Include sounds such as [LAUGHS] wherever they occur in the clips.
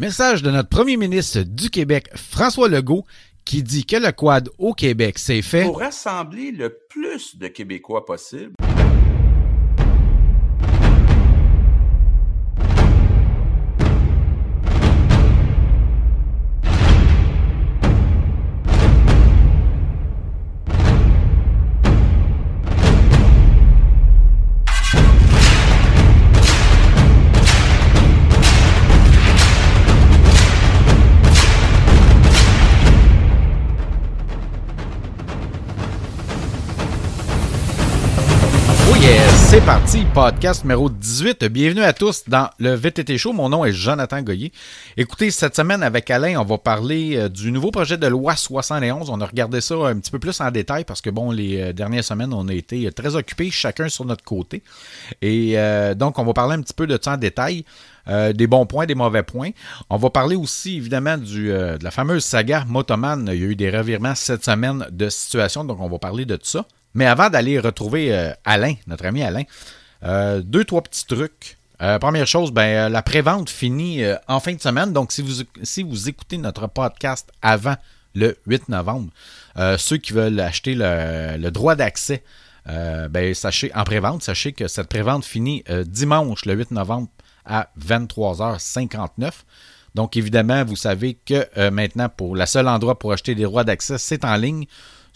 Message de notre premier ministre du Québec, François Legault, qui dit que le quad au Québec, c'est fait pour rassembler le plus de Québécois possible. Parti, podcast numéro 18. Bienvenue à tous dans le VTT Show. Mon nom est Jonathan Goyer. Écoutez, cette semaine avec Alain, on va parler euh, du nouveau projet de loi 71. On a regardé ça un petit peu plus en détail parce que, bon, les euh, dernières semaines, on a été euh, très occupés, chacun sur notre côté. Et donc, on va parler un petit peu de ça en détail. des bons points, des mauvais points. On va parler aussi évidemment de la fameuse saga Motoman. Il y a eu des revirements cette semaine de situation, donc on va parler de tout ça. Mais avant d'aller retrouver euh, Alain, notre ami Alain, euh, deux, trois petits trucs. Euh, première chose, ben, la prévente finit en fin de semaine. Donc, si vous, écoutez notre podcast avant le 8 novembre, ceux qui veulent acheter le, droit d'accès, ben, sachez, en prévente, sachez que cette prévente finit dimanche, le 8 novembre, à 23h59. Donc, évidemment, vous savez que maintenant, pour la endroit pour acheter des droits d'accès, c'est en ligne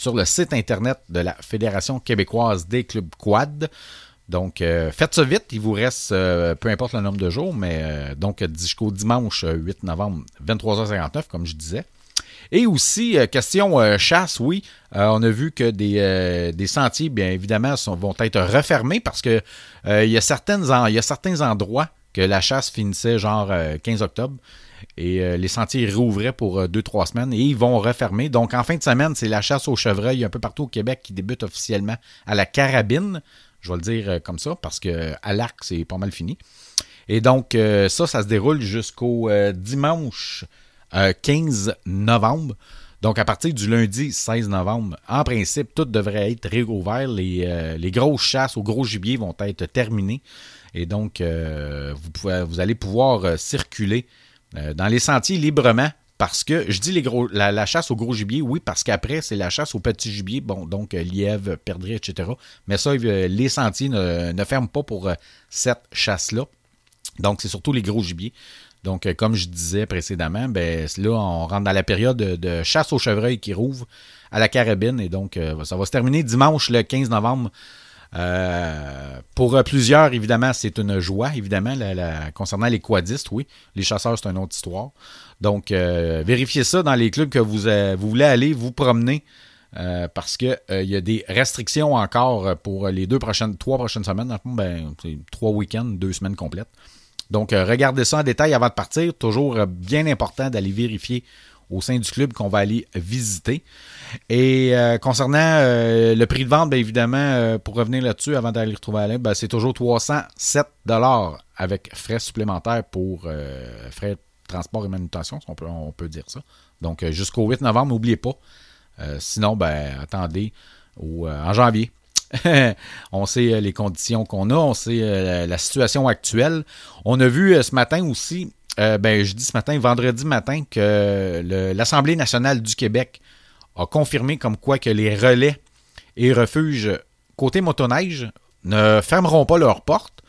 sur le site internet de la Fédération québécoise des clubs quad. Donc, euh, faites ça vite. Il vous reste, euh, peu importe le nombre de jours, mais euh, donc jusqu'au dimanche 8 novembre, 23h59, comme je disais. Et aussi, question chasse, oui, on a vu que des, sentiers, bien évidemment, vont être refermés parce que il, y il y a certains endroits que la chasse finissait genre 15 octobre. Et euh, les sentiers rouvraient pour 2-3 euh, semaines et ils vont refermer. Donc en fin de semaine, c'est la chasse au chevreuil un peu partout au Québec qui débute officiellement à la carabine. Je vais le dire euh, comme ça parce que à l'arc, c'est pas mal fini. Et donc ça, ça se déroule jusqu'au dimanche 15 novembre. Donc, à partir du lundi 16 novembre, en principe, tout devrait être réouvert. Les, les grosses chasses au gros gibier vont être terminées. Et donc, vous, pouvez, vous allez pouvoir circuler dans les sentiers librement. Parce que je dis la, chasse au gros gibier, oui, parce qu'après, c'est la chasse au petit gibier, bon, donc euh, lièvre, perdrix, etc. Mais ça, euh, les sentiers ne, ferment pas pour cette chasse-là. Donc, c'est surtout les gros gibiers. Donc, comme je disais précédemment, ben, là, on rentre dans la période de, chasse au chevreuil qui rouvre à la carabine. Et donc, ça va se terminer dimanche le 15 novembre euh, pour plusieurs, évidemment, c'est une joie, évidemment, concernant les quadistes, oui. Les chasseurs, c'est une autre histoire. Donc, euh, vérifiez ça dans les clubs que vous, euh, vous voulez aller vous promener. parce qu'il il y a des restrictions encore pour les deux prochaines, trois prochaines semaines. Dans ben, c'est trois week-ends, deux semaines complètes. Donc, regardez ça en détail avant de partir. Toujours bien important d'aller vérifier au sein du club qu'on va aller visiter. Et euh, concernant euh, le prix de vente, bien évidemment, euh, pour revenir là-dessus avant d'aller retrouver Alain, ben, c'est toujours 307 avec frais supplémentaires pour frais de transport et manutention, on peut, on peut dire ça. Donc jusqu'au 8 novembre, n'oubliez pas. sinon, ben, attendez en janvier. [LAUGHS] on sait les conditions qu'on a, on sait la situation actuelle. On a vu ce matin aussi euh, ben, je dis ce matin, vendredi matin, que l'Assemblée nationale du Québec a confirmé comme quoi que les relais et refuges côté motoneige ne fermeront pas leurs portes.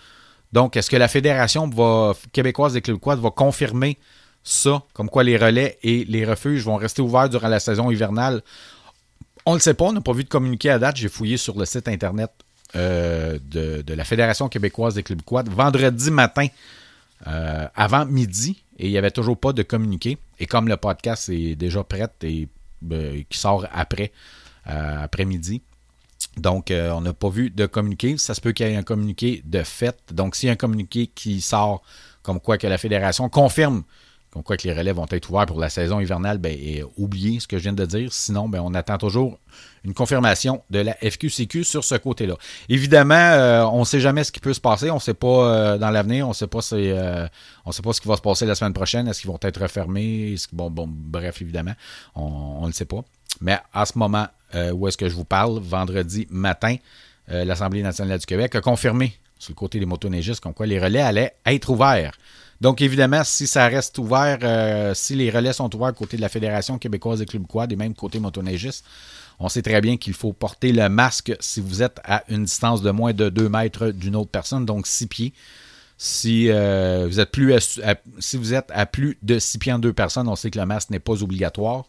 Donc, est-ce que la Fédération québécoise des clubs quad va confirmer ça, comme quoi les relais et les refuges vont rester ouverts durant la saison hivernale? On ne le sait pas, on n'a pas vu de communiqué à date. J'ai fouillé sur le site internet euh, de, de, la Fédération québécoise des clubs quad. Vendredi matin, euh, avant midi et il n'y avait toujours pas de communiqué. Et comme le podcast est déjà prêt et ben, qui sort après, euh, après-midi, donc euh, on n'a pas vu de communiqué. Ça se peut qu'il y ait un communiqué de fait. Donc s'il y a un communiqué qui sort comme quoi que la fédération confirme comme quoi que les relais vont être ouverts pour la saison hivernale, ben, oubliez ce que je viens de dire. Sinon, ben, on attend toujours une confirmation de la FQCQ sur ce côté-là. Évidemment, euh, on ne sait jamais ce qui peut se passer. On ne sait pas euh, dans l'avenir. On ne sait pas euh, sait pas ce qui va se passer la semaine prochaine. Est-ce qu'ils vont être refermés? Bon, bon, bref, évidemment, on ne le sait pas. Mais à ce moment où est-ce que je vous parle, vendredi matin, l'Assemblée nationale du Québec a confirmé sur le côté des motoneigistes comme quoi les relais allaient être ouverts Donc, évidemment, si ça reste ouvert, euh, si les relais sont ouverts côté de la Fédération québécoise des clubs quad et même côté motoneigistes, on sait très bien qu'il faut porter le masque si vous êtes à une distance de moins de 2 mètres d'une autre personne, donc 6 pieds. Si, euh, vous êtes plus si vous êtes à plus de 6 pieds en deux personnes, on sait que le masque n'est pas obligatoire.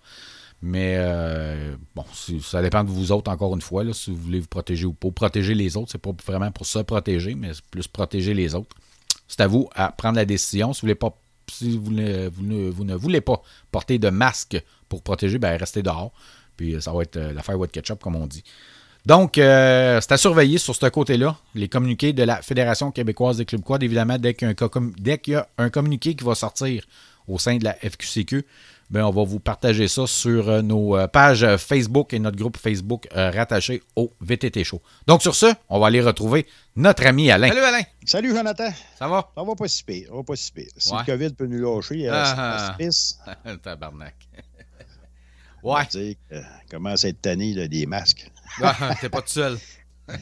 Mais euh, bon, ça dépend de vous autres, encore une fois, si vous voulez vous protéger ou pas. Protéger les autres, c'est pas vraiment pour se protéger, mais plus protéger les autres. C'est à vous à prendre la décision. Si vous, ne, voulez pas porter de masque pour protéger, ben restez dehors. Puis ça va être euh, l'affaire wet ketchup, comme on dit. Donc, euh, c'est à surveiller sur ce côté-là. Les communiqués de la Fédération québécoise des clubs quad, évidemment, dès qu'il y, a un communiqué qui va sortir au sein de la FQCQ, ben, on va vous partager ça sur euh, nos euh, pages Facebook et notre groupe Facebook euh, rattaché au VTT Show. Donc sur ce, on va aller retrouver notre ami Alain. Salut Alain. Salut Jonathan. Ça va? Ça va pas si pire. Ça va pas si pire. Si le COVID peut nous lâcher, ah, c'est pas [LAUGHS] Tabarnak. [LAUGHS] ouais. Dire que, commence à être tanné des masques. ah, t'es pas tout seul. [LAUGHS]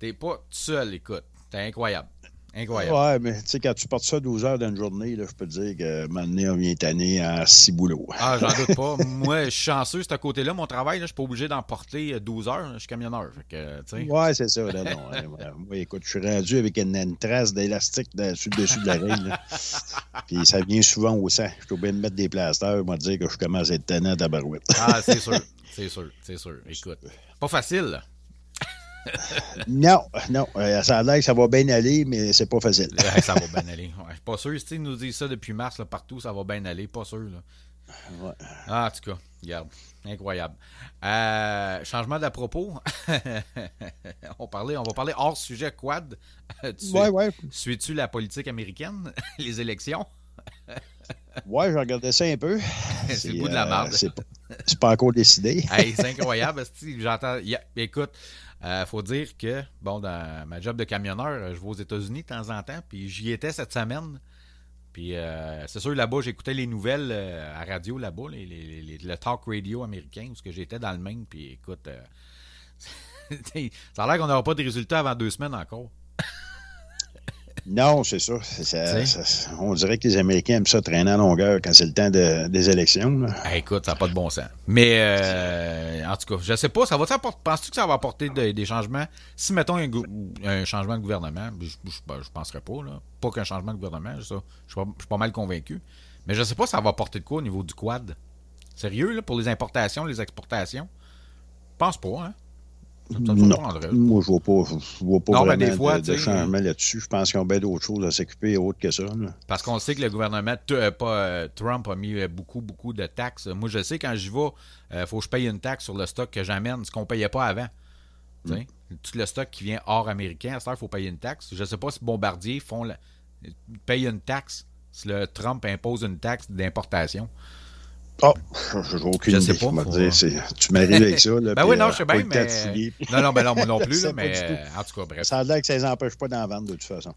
t'es pas tout seul, écoute. T'es incroyable. Incroyable. Ouais, mais tu sais, quand tu portes ça 12 heures dans une journée, là, je peux te dire que maintenant, on vient tanner en six boulots. Ah, j'en doute pas. [LAUGHS] Moi, je suis chanceux, c'est à côté-là. Mon travail, là, je suis pas obligé d'en porter 12 heures. Je suis camionneur. Fait ouais, c'est ça. Là, non, hein, [LAUGHS] moi, écoute, je suis rendu avec une, trace d'élastique dessus, dessus de l'oreille. Puis ça vient souvent au sang. Je suis obligé de mettre des plasters, moi, dire que je commence à être tannant à barouette. ah, c'est sûr. C'est sûr. C'est sûr. Écoute, pas facile, là [LAUGHS] non, non. Euh, ça a l'air que ça va bien aller, mais c'est pas facile. [LAUGHS] ça va bien aller. Ouais, pas sûr. Si nous disent ça depuis mars, là, partout, ça va bien aller. Pas sûr. Là. Ah, en tout cas, regarde. Incroyable. Euh, changement d'à propos. [LAUGHS] on, parlait, on va parler hors sujet quad. tu ouais, ouais. Suis-tu la politique américaine, les élections? ouais, j'ai regardé ça un peu. c'est le bout de la merde. Euh, c'est pas, encore décidé. c'est incroyable. J'entends. Écoute, il euh, faut dire que, bon, dans ma job de camionneur, je vais aux États-Unis de temps en temps, puis j'y étais cette semaine. Puis euh, c'est sûr, là-bas, j'écoutais les nouvelles euh, à radio là-bas, le talk radio américain, où j'étais dans le Maine, puis écoute, [LAUGHS] ça a l'air qu'on n'aura pas de résultats avant deux semaines encore. Non, c'est ça. On dirait que les Américains aiment ça traîner en longueur quand c'est le temps des élections. Ah, écoute, ça n'a pas de bon sens. Mais euh, en tout cas, je ne sais pas, ça va Penses-tu que ça va apporter des changements? Si, mettons, un, changement de gouvernement, je ne ben, penserais pas. Là. Pas qu'un changement de gouvernement, je, suis pas, mal convaincu. Mais je ne sais pas ça va apporter de quoi au niveau du quad? Sérieux, là, pour les importations, les exportations? Je pense pas, hein? Non, moi, je ne vois pas, je vois pas vraiment de, changement là-dessus. Je pense qu'ils ont bien d'autres choses à s'occuper autre que ça. Parce qu'on sait que le gouvernement, euh, pas, euh, Trump a mis euh, beaucoup, beaucoup de taxes. Moi, je sais, quand j'y vais, il faut que je paye une taxe sur le stock que j'amène, ce qu'on ne payait pas avant. Mm. Tout le stock qui vient hors américain, à il faut payer une taxe. Je ne sais pas si Bombardier font la... paye une taxe, si le Trump impose une taxe d'importation. Oh, [LAUGHS] j'ai aucune je idée. Sais pas, dire, tu m'arrives avec ça. Là, [LAUGHS] ben oui, non, je sais bien, mais... [LAUGHS] Non, non, ben non, moi non plus, là, mais en tout cas, bref. Ça a l'air que ça ne les empêche pas d'en vendre, de toute façon.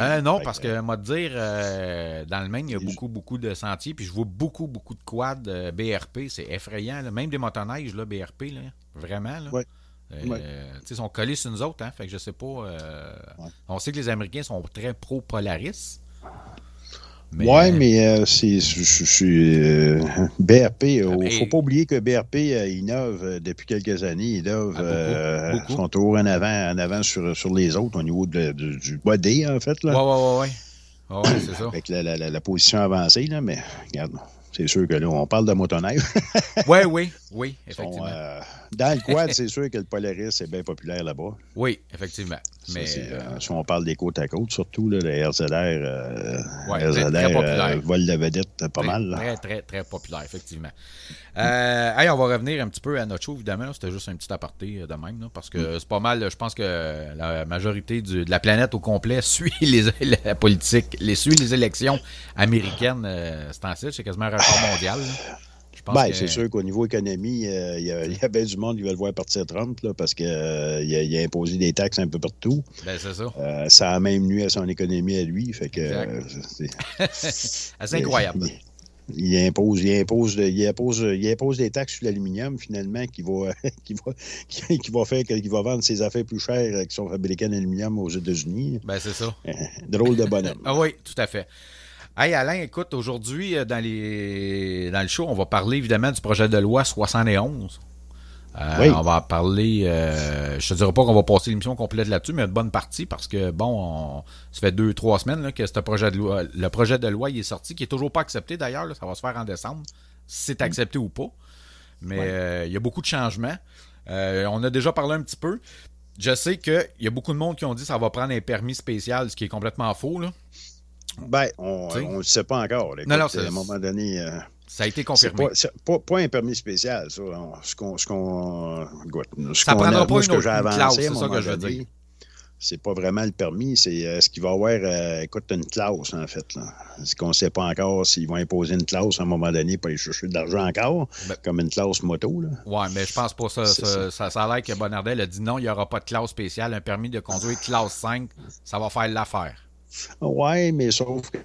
Euh, non, parce que, moi, te dire, euh, dans le Maine, il y a beaucoup, beaucoup de sentiers, puis je vois beaucoup, beaucoup de quads euh, BRP, c'est effrayant, là. même des motoneiges, là, BRP, là, vraiment, là. Ouais. Euh, Ils sont collés sur nous autres, hein, fait que je sais pas. On sait que les Américains sont très pro-Polaris. Oui, mais euh, c'est, euh, BRP. Il ne faut pas oublier que BRP euh, innove depuis quelques années. Ils innove, ah, sont toujours en avant, en avant sur, sur les autres au niveau de, du body, en fait. Oui, oui, oui. C'est ça. Avec la, la, la, position avancée, là, mais regarde, c'est sûr que là, on parle de motoneige. oui, oui, oui, effectivement. Dans le quad, [LAUGHS] c'est sûr que le Polaris est bien populaire là-bas. Oui, effectivement. Mais euh, si on parle des côtes à côte, surtout, là, le RZR, euh, ouais, RZR très, populaire. vol de vedette, pas mal. Très, très, très populaire, effectivement. Euh, on va revenir un petit peu à notre show, évidemment. C'était juste un petit aparté de même, parce que mm. c'est pas mal. Je pense que la majorité de la planète au complet [LAUGHS] suit les, la politique, les, suit les élections américaines. c'est c'est quasiment un record mondial. Ben, c'est sûr qu'au niveau économie, euh, il y, a bien du monde qui veut voir partir Trump là, parce qu'il euh, a, imposé des taxes un peu partout. Ben, c'est ça. Euh, ça a même nuit à son économie à lui. Fait que, c'est [LAUGHS] incroyable. Il impose, il impose, il impose, il impose des taxes sur l'aluminium, finalement, qui va, [LAUGHS] qui va, qui, va faire qu'il va vendre ses affaires plus chères qui sont fabriquées en aluminium aux États-Unis. Ben, c'est ça. drôle de bonhomme. ah oui, tout à fait. Hey Alain, écoute, aujourd'hui, dans, les... dans le show, on va parler évidemment du projet de loi 71. Euh, on va parler. Euh, je te dirais pas qu'on va passer l'émission complète là-dessus, mais une bonne partie parce que bon, ça fait deux, trois semaines que ce projet de loi, le projet de loi il est sorti, qui est toujours pas accepté d'ailleurs. Ça va se faire en décembre, si c'est accepté ou pas. Mais euh, il y a beaucoup de changements. on a déjà parlé un petit peu. Je sais qu'il y a beaucoup de monde qui ont dit que ça va prendre un permis spécial, ce qui est complètement faux. Là. Ben, on ne le sait pas encore. non, non, à un moment donné. Ça a été confirmé. Pas, un permis spécial, ça. Ce qu'on. Ce qu'on ça prendra pas une, autre, clause, c'est ça que je veux dire. C'est pas vraiment le permis, c'est euh, ce qu'il va avoir. Euh, écoute, une clause, en fait. Ce qu'on ne sait pas encore s'ils vont imposer une clause à un moment donné pour aller chercher de l'argent encore, ben comme une clause moto. Là? Ouais, mais je pense pas ça. Ça, ça, ça, a l'air que Bonardel a dit non, il n'y aura pas de clause spéciale. Un permis de conduire classe 5, ça va faire l'affaire. Ouais, mais sauf que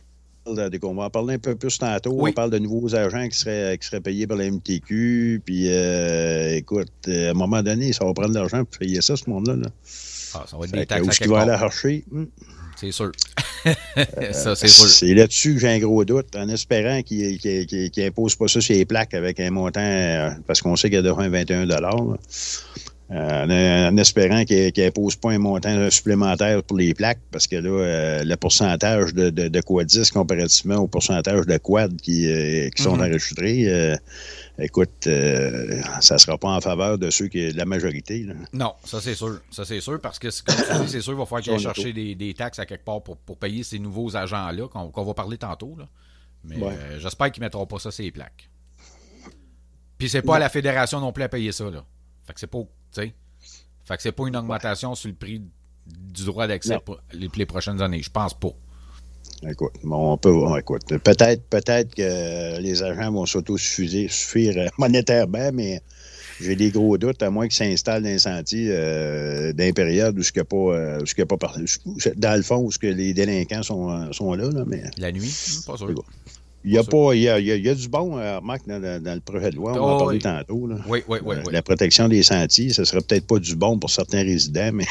on va en parler un peu plus tantôt. On parle de nouveaux agents qui seraient, qui seraient payés par la MTQ. Puis, euh, écoute, euh, à un moment donné, ça va prendre de l'argent pour payer ça, ce monde-là. Ah, ça va être des taxes. Où est-ce qu'il va aller chercher? Hmm. C'est sûr. [LAUGHS] ça, c'est sûr. C'est là-dessus que j'ai un gros doute, en espérant qu'il n'impose pas ça sur les plaques avec un montant, euh, parce qu'on sait qu'il y a de 21 euh, en, espérant qu'il n'impose pas un montant supplémentaire pour les plaques, parce que là, euh, le pourcentage de, de, de quad 10 comparativement au pourcentage de quad qui, euh, qui sont mm-hmm. enregistrés, écoute, ça ne sera pas en faveur de ceux qui de la majorité. Non, ça c'est sûr. Ça c'est sûr, parce que comme tu dis, c'est sûr qu'il va falloir qu'il chercher des, des, taxes à quelque part pour, pour payer ces nouveaux agents-là, qu'on va parler tantôt. Là. Mais j'espère qu'ils ne mettront pas ça sur les plaques. Puis c'est pas à la fédération non plus à payer ça. Là. Fait que c'est pas Fait que c'est pas une augmentation sur le prix du droit d'accès pour les, prochaines années. Je pense pas. Écoute, on peut, écoute, peut-être, peut-être que les agents vont s'autosuffire monétairement, mais j'ai des gros doutes, à moins qu'ils s'installent dans les sentiers euh, dans période où ce que pas, euh, pas dans le fond où ce que les délinquants sont, euh, sont là, là, mais la nuit, pas sûr. Il y, a pas, il, y a, il, y a, du bon, euh, Marc, dans, dans, le projet de loi. On va en oh, parler tantôt. Là. Oui, oui, oui, La protection des sentiers, ce serait peut-être pas du bon pour certains résidents, mais,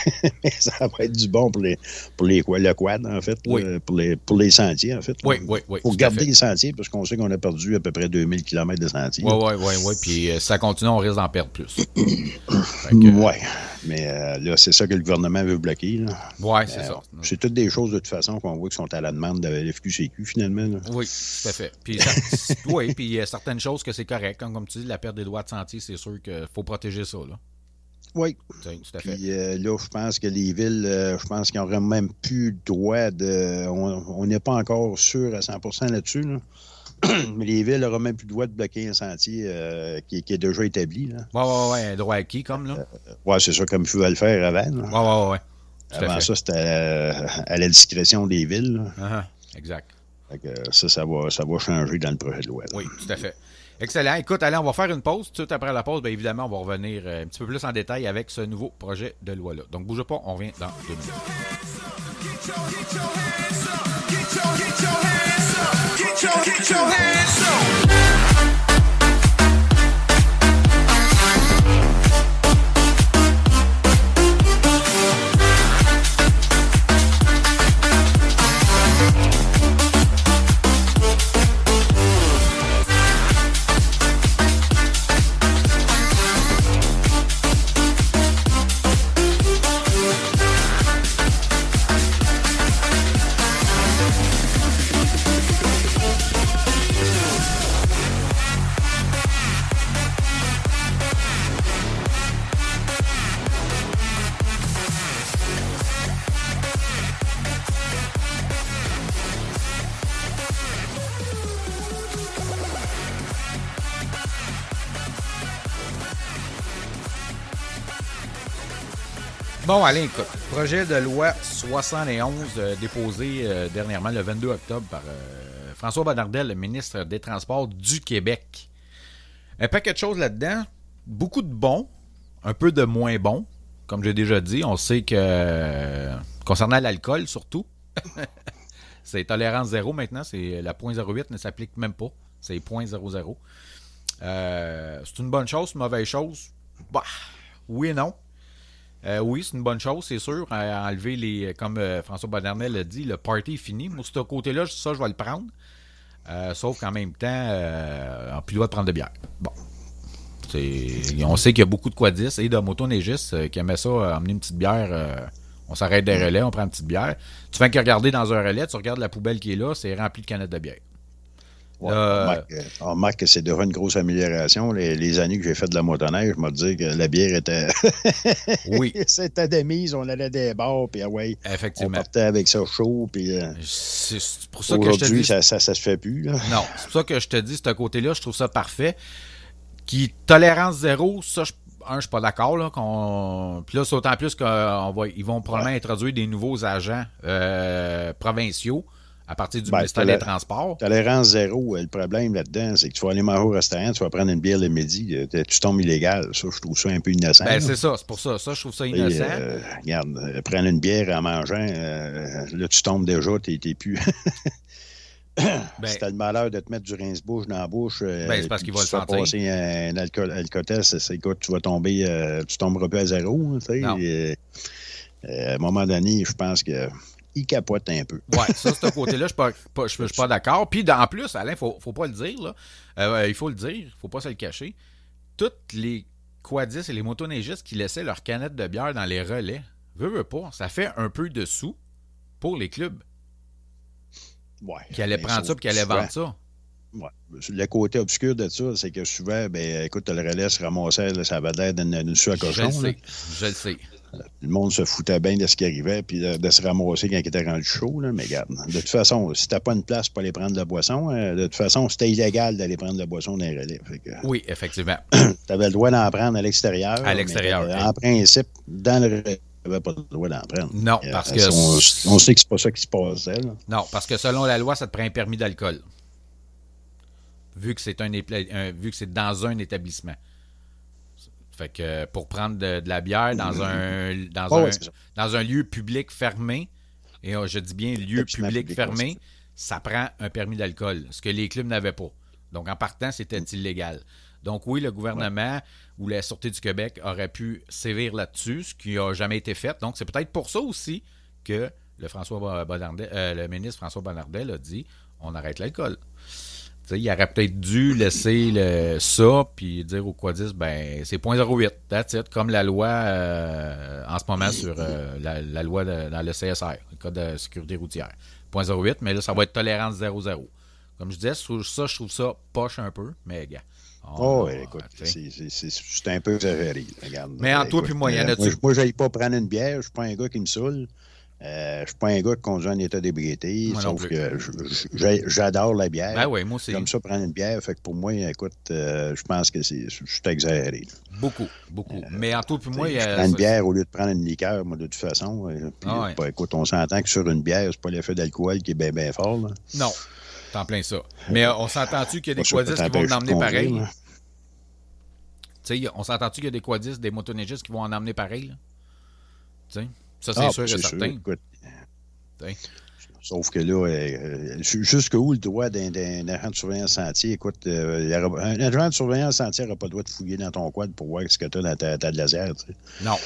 [LAUGHS] ça va être du bon pour les, pour les le quad, en fait, pour, les, pour les sentiers, en fait. Oui, oui, oui. Pour garder les sentiers, parce qu'on sait qu'on a perdu à peu près 2000 km de sentiers. Oui, oui, oui, oui. Puis euh, ça continue, on risque d'en perdre plus. [CLEARS THROAT] Oui. Mais euh, là, c'est ça que le gouvernement veut bloquer. Oui, c'est ça. C'est toutes des choses, de toute façon, qu'on voit qui sont à la demande de la FQCQ, finalement. Oui, tout à fait. Puis [LAUGHS] oui, puis il y a certaines choses que c'est correct. Comme, tu dis, la perte des droits de sentier, c'est sûr qu'il faut protéger ça. Là. Oui. Tout à fait. Puis euh, là, je pense que les villes, euh, je pense qu'ils n'auraient même plus le droit de. On n'est pas encore sûr à 100% là-dessus. Mais [CLEARS THROAT] les villes n'auront même plus le droit de bloquer un sentier euh, qui, est déjà établi. Oui, oui, oui. Un droit acquis, comme là. oui, c'est ça, comme ils pouvaient le faire avant. Oui, oui, oui. Avant ça, c'était à, la discrétion des villes. Uh-huh. Exact ça, ça va, ça va changer dans le projet de loi. Oui, tout à fait. Excellent. Écoute, allez, on va faire une pause. Tout après la pause, bien évidemment, on va revenir euh, un petit peu plus en détail avec ce nouveau projet de loi-là. Donc, bougez pas, on revient dans deux minutes. get your, get your hands. Bon, allez, écoute. Projet de loi 71 euh, déposé euh, dernièrement le 22 octobre par euh, François Bonnardel, le ministre des Transports du Québec. Un paquet de choses là-dedans. Beaucoup de bons, un peu de moins bons. Comme j'ai déjà dit, on sait que concernant l'alcool surtout, [LAUGHS] C'est tolérance zéro maintenant. C'est la .08 ne s'applique même pas. C'est .00. Euh, c'est une bonne chose, une mauvaise chose? Bah, oui et non. Euh, oui, c'est une bonne chose, c'est sûr. enlever les. Comme euh, François Bonnernel l'a dit, le party est fini. Moi, ce côté-là, ça, je vais le prendre. sauf qu'en même temps, on n'a plus le droit de prendre de bière. Bon. On sait qu'il y a beaucoup de quadis et de motoneigistes qui aimaient ça, amener une petite bière. on s'arrête des relais, on prend une petite bière. Tu fais que regarder dans un relais, tu regardes la poubelle qui est là, c'est rempli de canettes de bière. Ouais, euh, on, remarque, que c'est devenu une grosse amélioration. Les, années que j'ai fait de la motoneige, je me dis que la bière était. [LAUGHS] oui. C'était des mises, on allait des bars, puis ah ouais, Effectivement. on partait avec ça chaud. Puis, euh, c'est pour ça que je te dis. Ça, ça, ça, se fait plus. Là. [LAUGHS] Non, c'est pour ça que je te dis, ce côté-là, je trouve ça parfait. Qui, tolérance zéro, ça, je, un, je suis pas d'accord. Là, Puis là, c'est autant plus qu'ils vont probablement introduire des nouveaux agents euh, provinciaux à partir du ben, ministère des Transports. Tolérance zéro. Euh, le problème là-dedans, c'est que tu vas aller manger au restaurant, tu vas prendre une bière le midi, euh, tu tombes illégal. Ça, je trouve ça un peu innocent. Ben, c'est ça, c'est pour ça. Ça, je trouve ça innocent. Euh, regarde, prendre une bière en mangeant, là, tu tombes déjà, tu n'es plus. [LAUGHS] ben, si t'as le malheur de te mettre du rince-bouche dans la bouche, ben, c'est parce qu'il va le sentir. passer un, alcool, alcotest, c'est quoi, tu vas tomber, tu tomberas plus à zéro. Sais, à un moment donné, je pense que il capote un peu. Oui, ça, ce [LAUGHS] côté-là, je ne suis pas, d'accord. Puis en plus, Alain, il ne faut pas le dire, là. Euh, il faut le dire, faut pas se le cacher. Toutes les quadis et les motoneigistes qui laissaient leurs canettes de bière dans les relais, veux, veux pas, ça fait un peu de sous pour les clubs. Ouais, qui allaient prendre ça et qui allaient vendre ça. Ouais. Le côté obscur de ça, c'est que souvent, ben, écoute, le relais se ramassait, ça avait l'air d'une à cochon. Je le sais. Je le sais. Le monde se foutait bien de ce qui arrivait, puis de, se ramasser quand il était rendu chaud. Là. Mais regarde, de toute façon, si t'as pas une place pour aller prendre de la boisson, euh, de toute façon, c'était illégal d'aller prendre de la boisson dans les relais. oui, effectivement. [CLEARS THROAT] tu avais le droit d'en prendre à l'extérieur. À l'extérieur. Euh, en principe, dans le relais, tu n'avais pas le droit d'en prendre. Non, euh, parce que. On, sait que c'est pas ça qui se passait. Non, parce que selon la loi, ça te prend un permis d'alcool. Vu que c'est un, vu que c'est dans un établissement. Fait que pour prendre de, la bière dans un dans, un, dans un lieu public fermé, et oh, je dis bien lieu public fermé, ça prend un permis d'alcool, ce que les clubs n'avaient pas. Donc en partant, c'était illégal. Donc oui, le gouvernement ou la Sûreté du Québec aurait pu sévir là-dessus, ce qui n'a jamais été fait. Donc c'est peut-être pour ça aussi que le, François euh, le ministre François Bonnardel a dit on arrête l'alcool il aurait peut-être dû laisser le, ça puis dire au Quadis, ben c'est 0.08, that's it, comme la loi euh, en ce moment sur euh, la, loi dans le CSR, le Code de sécurité routière. 0.08, mais là, ça va être tolérance 0.0. Comme je disais, ça, je trouve ça poche un peu, mais gars. Oh, écoute, c'est un peu exagéré. Regarde, mais en toi puis moi, il y en a-tu? Moi, je n'aille pas prendre une bière, je suis pas un gars qui me saoule. Euh, je ne suis pas un gars qui conduit en état d'ébriété, sauf que j'adore la bière. Ben oui, moi aussi. Comme ça, prendre une bière, fait que pour moi, écoute, euh, je pense que c'est, je suis exagéré. Beaucoup, beaucoup. Euh, Mais en tout, puis moi, il y a. Je prends une bière au lieu de prendre une liqueur, moi, de toute façon. Puis, ah écoute, on s'entend que sur une bière, c'est pas l'effet d'alcool qui est bien, bien fort. Là. Non, t'en plein ça. Mais on s'entend-tu qu'il y a des quadistes qui vont en emmener pareil? Tu sais, on s'entend-tu qu'il y a des quadistes, des motoneigistes qui vont en emmener pareil? Tu sais? Ça, c'est ah, sûr et certain. Sauf que là, euh, jusqu'où le droit d'un agent de surveillance sentier? Écoute, euh, un agent de surveillance sentier n'aura pas le droit de fouiller dans ton quad pour voir ce que tu as dans ta, ta laser. Non.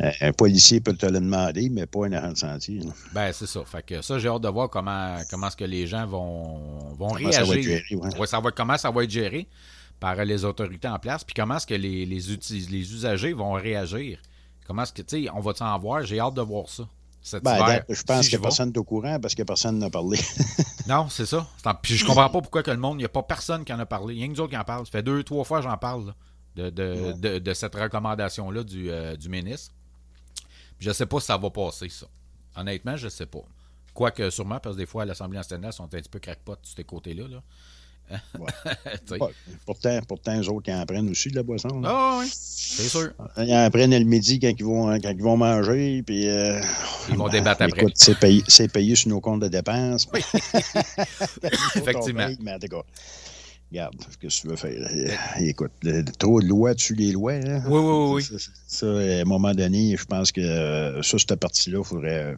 Euh, un policier peut te le demander, mais pas un agent de sentier. Ben, c'est ça. Fait que ça, j'ai hâte de voir comment, comment est-ce que les gens vont, vont réagir. Ça va être géré, ouais. comment ça va être géré par les autorités en place, puis comment est-ce que les, les, les usagers vont réagir. Comment est-ce que, tu sais, on va en voir? J'ai hâte de voir ça. Ben, je pense que personne n'est au courant parce que personne n'a parlé. [LAUGHS] non, c'est ça. Puis je comprends pas pourquoi que le monde, il n'y a pas personne qui en a parlé. Il y a que nous autres qui en parlent. Ça fait deux, trois fois que j'en parle de, de, cette recommandation-là du, euh, du ministre. Je ne sais pas si ça va passer, ça. Honnêtement, je ne sais pas. Quoique, sûrement, parce que des fois, à l'Assemblée nationale, ils sont un petit peu crackpot de ces côtés-là. Là. [LAUGHS] pourtant, pourtant, eux autres, ils en prennent aussi de la boisson. Ah oui, c'est sûr. Ils en prennent le midi quand ils vont, quand ils vont manger. Puis, euh, ils vont débattre après. Écoute, c'est payé, payé, sur nos comptes de dépenses. Oui. [LAUGHS] [LAUGHS] Effectivement. mais en tout cas, regarde, ce que tu veux faire. Écoute, trop de lois dessus les lois. Hein? Oui, oui, oui. Ça, à un moment donné, je pense que euh, ça, cette partie-là, il faudrait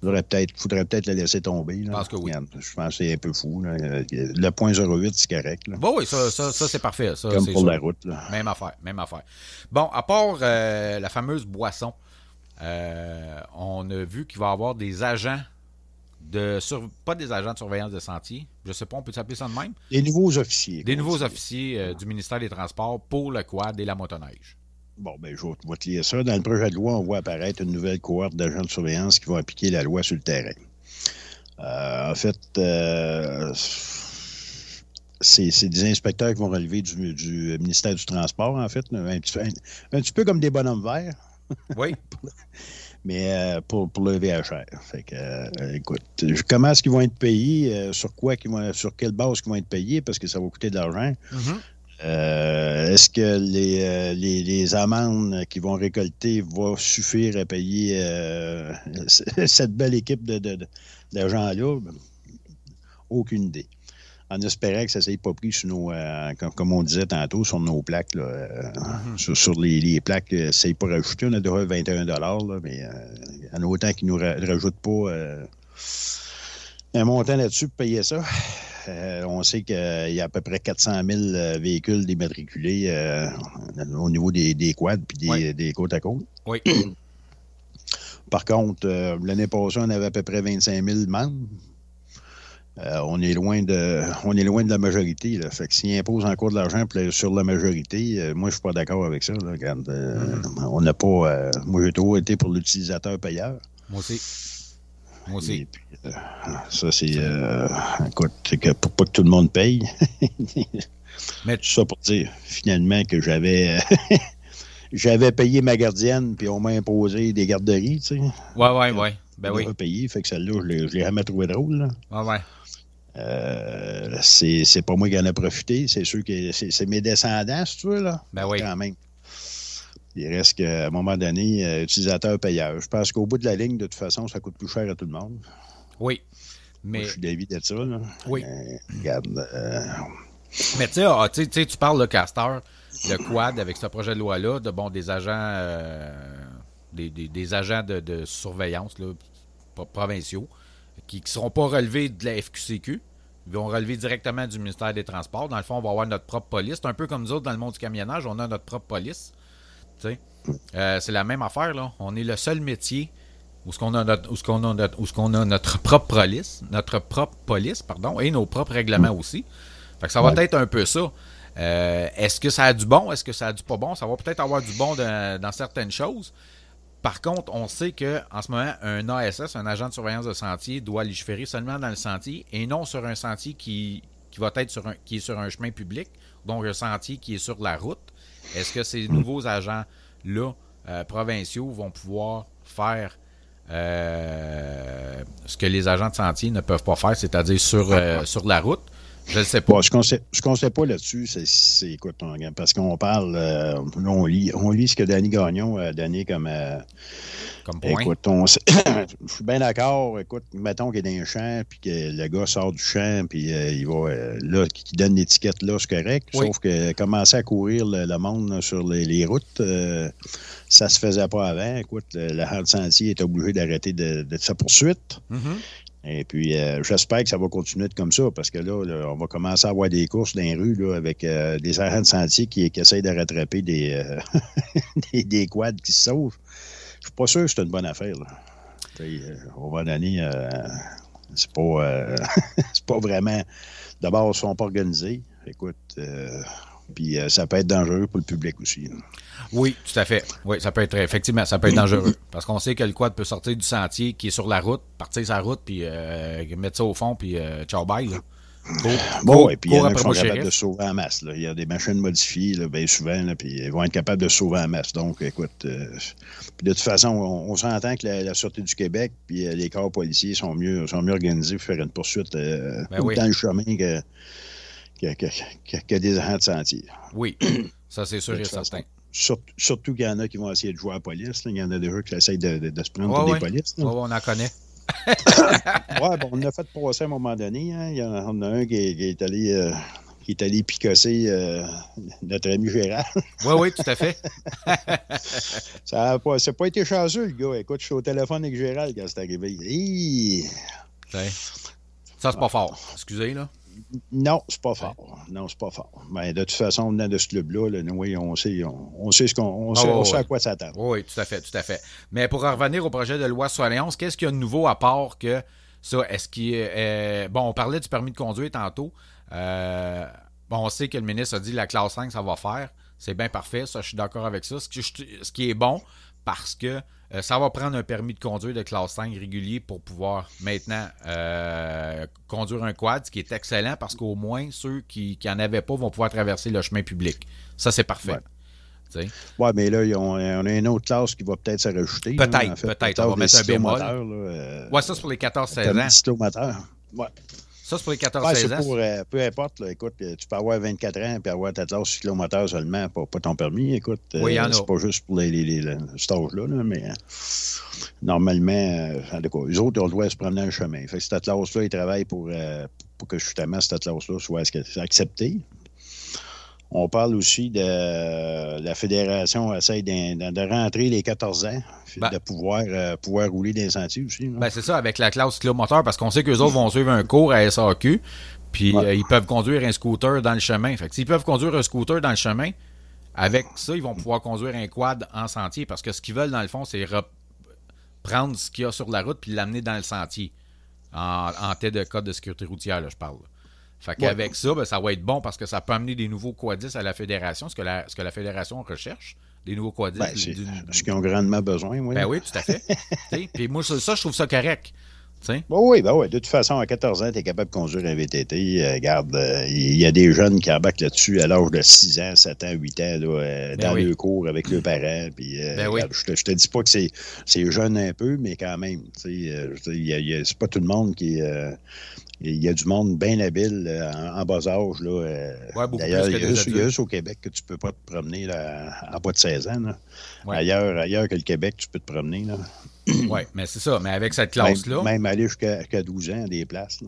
faudrait peut-être faudrait peut-être la laisser tomber. Je pense que oui. je pense que c'est un peu fou. Le point 08, c'est correct. Bon, oui, ça, ça, ça c'est parfait. Ça, Comme pour la route. Même affaire, même affaire. Bon, à part euh, la fameuse boisson, euh, on a vu qu'il va y avoir des agents de pas des agents de surveillance de sentiers, je sais pas, on peut s'appeler ça de même? Des nouveaux officiers. Des nouveaux officiers euh, du ministère des Transports pour le quad et la motoneige. Bon, ben, je vais te lire ça. Dans le projet de loi, on voit apparaître une nouvelle cohorte d'agents de surveillance qui vont appliquer la loi sur le terrain. Euh, en fait, euh, c'est des inspecteurs qui vont relever du, du, ministère du Transport, en fait, un petit, un petit peu comme des bonhommes verts. Oui. [LAUGHS] mais euh, pour, pour le VHR. Fait que, euh, écoute, comment est-ce qu'ils vont être payés, euh, sur quoi, vont, sur quelle base ils vont être payés, parce que ça va coûter de l'argent. Mm-hmm. est-ce que les, les, amendes qu'ils vont récolter vont suffire à payer [LAUGHS] cette belle équipe de, de, d'agents-là? Aucune idée en espérant que ça ne s'est pas pris sur nos, euh, comme, on disait tantôt, sur nos plaques. Là, euh, mm-hmm. sur, les, plaques, euh, ça n'est pas rajouté. On a déjà 21 là, mais en autant qu'ils ne nous rajoutent pas un montant là-dessus pour payer ça. On sait qu'il y a à peu près 400 000 véhicules dématriculés au niveau des, des quads et des, côtes à côte. Oui. [CLEARS THROAT] Par contre, l'année passée, on avait à peu près 25 000 membres. Euh, on est loin de on est loin de la majorité. Là. Fait que s'ils imposent encore de l'argent sur la majorité, euh, moi je suis pas d'accord avec ça. Là. Euh, mm-hmm. On n'a pas. moi j'ai toujours été pour l'utilisateur payeur. Moi aussi. Moi aussi. Ça c'est écoute, c'est que pour pas que tout le monde paye. [LAUGHS] Mais tout ça pour dire finalement que j'avais [LAUGHS] j'avais payé ma gardienne, puis on m'a imposé des garderies, tu sais. Ouais, ouais, ouais. Ben oui. payé, fait que celle-là, je l'ai jamais trouvé drôle. Là. Ouais, ouais. Euh, c'est pas moi qui en ai profité, c'est sûr que c'est mes descendants, si tu veux, là. Ben oui. Quand même. Il reste qu'à un moment donné, euh, utilisateur-payeur. Je pense qu'au bout de la ligne, de toute façon, ça coûte plus cher à tout le monde. Oui. Mais... je suis de ça. Là. Oui. regarde. Euh, mais ah, tu sais, tu parles de Castor, de Quad, avec ce projet de loi-là, de bon, des agents, des, des, agents de, de surveillance là, provinciaux qui ne seront pas relevés de la FQCQ. Ils vont relever directement du ministère des Transports. Dans le fond, on va avoir notre propre police. C'est un peu comme nous autres dans le monde du camionnage, on a notre propre police. Euh, c'est la même affaire. Là. On est le seul métier où ce qu'on a notre, où ce qu'on a notre, où ce qu'on a notre propre police, notre propre police, pardon, et nos propres règlements aussi. Fait que ça va être un peu ça. Euh, est-ce que ça a du bon? Est-ce que ça a du pas bon? Ça va peut-être avoir du bon dans certaines choses. Par contre, on sait qu'en ce moment, un ASS, un agent de surveillance de sentier, doit légiférer seulement dans le sentier et non sur un sentier qui, va être sur un, qui est sur un chemin public, donc un sentier qui est sur la route. Est-ce que ces nouveaux agents-là, euh, provinciaux, vont pouvoir faire ce que les agents de sentier ne peuvent pas faire, c'est-à-dire sur, euh, sur la route? Je ne sais pas. je ne conseille, pas là-dessus. C'est, écoute, parce qu'on parle, euh, on, lit, on lit ce que Danny Gagnon a donné comme. Euh, comme point. Écoute, [COUGHS] je suis bien d'accord. Écoute, mettons qu'il est dans un champ, puis que le gars sort du champ, puis euh, il va. là, qu'il donne l'étiquette là, c'est correct. Sauf que commencer à courir le, monde sur les, routes, ça se faisait pas avant. Écoute, le, le sentier est obligé d'arrêter de, sa poursuite. Mm-hmm. Et puis, euh, j'espère que ça va continuer comme ça, parce que là, on va commencer à avoir des courses dans les rues là, avec euh, des agents de sentier qui, essayent de rattraper des, euh, [LAUGHS] des, des, quads qui se sauvent. Je suis pas sûr que c'est une bonne affaire. Là. on va donner, c'est pas, [LAUGHS] pas vraiment. D'abord, ils sont pas organisés. Écoute, puis euh, ça peut être dangereux pour le public aussi. Oui, tout à fait. Oui, ça peut être effectivement, ça peut être dangereux. [LAUGHS] Parce qu'on sait que le quad peut sortir du sentier qui est sur la route, partir sa route, puis euh, mettre ça au fond, puis euh, ciao bye. bon, et puis il y en a qui sont capables de sauver en masse. Il y a des machines modifiées, bien souvent, puis ils vont être capables de sauver en masse. Donc, écoute, de toute façon, on, s'entend que la, Sûreté du Québec puis les corps policiers sont mieux, sont mieux organisés pour faire une poursuite ben dans le chemin que que, des agents de sentier. Oui, [CLEARS THROAT] ça c'est sûr et certain. Surtout, qu'il y en a qui vont essayer de jouer à la police. Il y en a déjà qui essayent de, se prendre pour des polices. on en connaît. [COUGHS] ouais, bon, on a fait passer à un moment donné. Hein. Il y en a, un qui, est allé euh, qui est allé picosser euh, notre ami Gérald. [LAUGHS] oui, oui, tout à fait. [LAUGHS] ça n'a pas, pas, été chanceux, le gars. Écoute, je suis au téléphone avec Gérald quand c'est arrivé. Ça, c'est pas fort. Excusez, là. Non, c'est pas fort. Non, c'est pas fort. Mais de toute façon, venant de ce club-là, nous, on sait, on, sait, ce qu'on, on sait, à quoi s'attendre. Oui, tout à fait, tout à fait. Mais pour revenir au projet de loi 71, qu'est-ce qu'il y a de nouveau à part que ça? Est-ce qu'il est. bon, on parlait du permis de conduire tantôt. Euh, bon, on sait que le ministre a dit la classe 5, ça va faire. C'est bien parfait, ça, je suis d'accord avec ça. Ce qui, est bon, parce que euh, ça va prendre un permis de conduire de classe 5 régulier pour pouvoir maintenant euh, conduire un quad, ce qui est excellent parce qu'au moins ceux qui n'en avaient pas vont pouvoir traverser le chemin public. Ça, c'est parfait. Oui, mais là, on a une autre classe qui va peut-être se rajouter. Peut-être, peut-être. On va mettre un bémol. Oui, ça, c'est pour les 14-16 ans. Ouais. Ça, c'est pour les 14-16 ans. Pour, euh, peu importe, écoute, tu peux avoir 24 ans et avoir ta classe cyclomoteur seulement, pas, pas ton permis. Écoute, oui, euh, c'est pas juste pour les, les, les, cet âge-là, mais euh, normalement, en tout cas, les autres, ont le droit de se promener le chemin. Fait que cette classe-là, ils travaillent pour, pour que justement cette classe-là soit acceptée. On parle aussi de la fédération essaie de, de, rentrer les 14 ans, ben. de pouvoir, euh, pouvoir rouler des sentiers aussi. Ben c'est ça, avec la classe cyclomoteur, parce qu'on sait qu'eux autres vont suivre un cours à SAQ, puis euh, ils peuvent conduire un scooter dans le chemin. Fait que s'ils peuvent conduire un scooter dans le chemin, avec ça, ils vont pouvoir conduire un quad en sentier, parce que ce qu'ils veulent, dans le fond, c'est prendre ce qu'il y a sur la route puis l'amener dans le sentier. En, en tête de code de sécurité routière, là, je parle. Fait qu'avec ça, ben, ça va être bon parce que ça peut amener des nouveaux quadis à la fédération, ce que la, ce que la fédération recherche. Des nouveaux quadis. Ben, ce qu'ils ont grandement besoin, oui. Ben oui, tout à fait. [LAUGHS] Puis moi, ça, je trouve ça correct. Ben oui, ben oui. De toute façon, à 14 ans, tu es capable de conduire un VTT. Euh, regarde, euh, il y a des jeunes qui embarquent là-dessus à l'âge de 6 ans, 7 ans, 8 ans, euh, ben dans le cours avec leurs parents. Puis, je, te, te dis pas que c'est jeune un peu, mais quand même. C'est pas tout le monde qui il y a du monde bien habile euh, en, bas âge. Là. Euh, d'ailleurs, il y a juste au Québec que tu ne peux pas te promener là, en bas de 16 ans. Ailleurs, ailleurs que le Québec, tu peux te promener. [CLEARS THROAT] oui, mais c'est ça. Mais avec cette classe-là. Même, aller jusqu'à 12 ans, des places.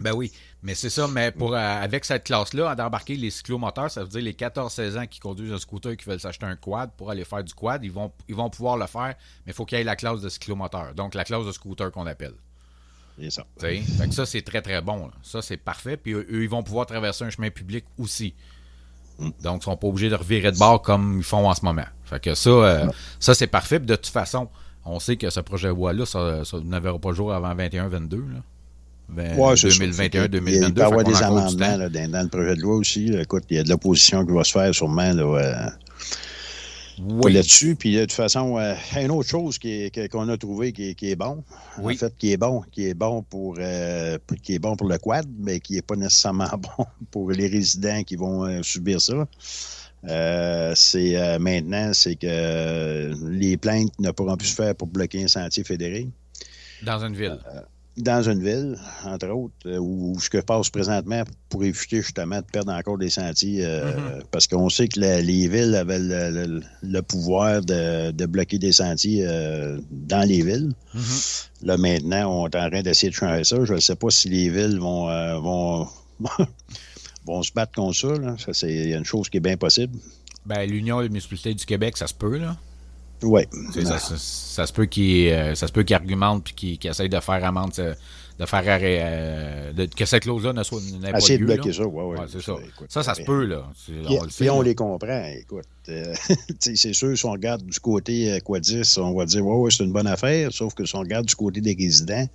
Ben oui, mais c'est ça, mais pour euh, avec cette classe-là, d'embarquer les cyclomoteurs, ça veut dire les 14-16 ans qui conduisent un scooter et qui veulent s'acheter un quad pour aller faire du quad, ils vont, ils vont pouvoir le faire, mais il faut qu'il y ait la classe de cyclomoteur, donc la classe de scooter qu'on appelle. C'est ça. ça, c'est très, très bon. Ça, c'est parfait. Puis eux, ils vont pouvoir traverser un chemin public aussi. Mm. Donc, ils sont pas obligés de revirer de bord comme ils font en ce moment. Fait que ça, euh, ça c'est parfait. Puis de toute façon, on sait que ce projet de loi-là, ça, ça ne verra pas jour avant 21-22. 2021, 2022. Il peut y avoir des amendements là, dans, le projet de loi aussi. Écoute, il y a de l'opposition qui va se faire sûrement là, euh, oui. là-dessus. Puis de toute façon, euh, une autre chose qu'on a trouvé qui, est bon, en fait, qui est bon, qui est bon pour, euh, qui est bon pour le quad, mais qui n'est pas nécessairement [LAUGHS] bon pour les résidents qui vont euh, subir ça. c'est maintenant, c'est que les plaintes ne pourront plus se faire pour bloquer un sentier fédéré. Dans une ville dans une ville, entre autres, euh, où, ce que je passe présentement pour éviter justement de perdre encore des sentiers, euh, mm-hmm. parce qu'on sait que les villes avaient le, pouvoir de, bloquer des sentiers euh, dans les villes. Mm-hmm. Là, maintenant, on est en train d'essayer de changer ça. Je ne sais pas si les villes vont, vont, [LAUGHS] vont se battre contre ça. Ça, c'est une chose qui est bien possible. Ben, L'Union des municipalités du Québec, ça se peut, là. Oui. Ça, se peut qu'il euh, ça qu'il argumente puis qu'il essaye de faire amende de faire euh, que cette clause-là ne soit pas de bloquer ça, ça. ça, ça se peut, là. On puis, on les comprend, écoute. Euh, [LAUGHS] c'est sûr, si on regarde du côté euh, Quadis, on va dire, oui, oui, c'est une bonne affaire, sauf que si on regarde du côté des résidents,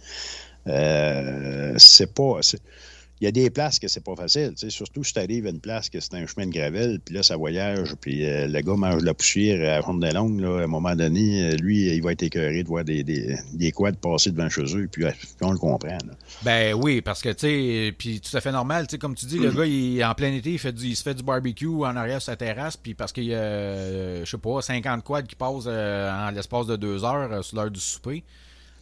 c'est pas il y a des places que c'est pas facile. Surtout si tu arrives à une place que c'est un chemin de gravel, puis là, ça voyage, puis euh, le gars mange de la poussière à ronde de longue. Là, à un moment donné, euh, lui, il va être écœuré de voir des, des, des quads passer devant chez eux, puis, on le comprend. Ben oui, parce que, tu sais, puis tout à fait normal, tu sais, comme tu dis, le gars, il, en plein été, il, fait du, il se fait du barbecue en arrière sur sa terrasse, puis parce qu'il y a, euh, je sais pas, 50 quads qui passent en l'espace de deux heures sur l'heure du souper.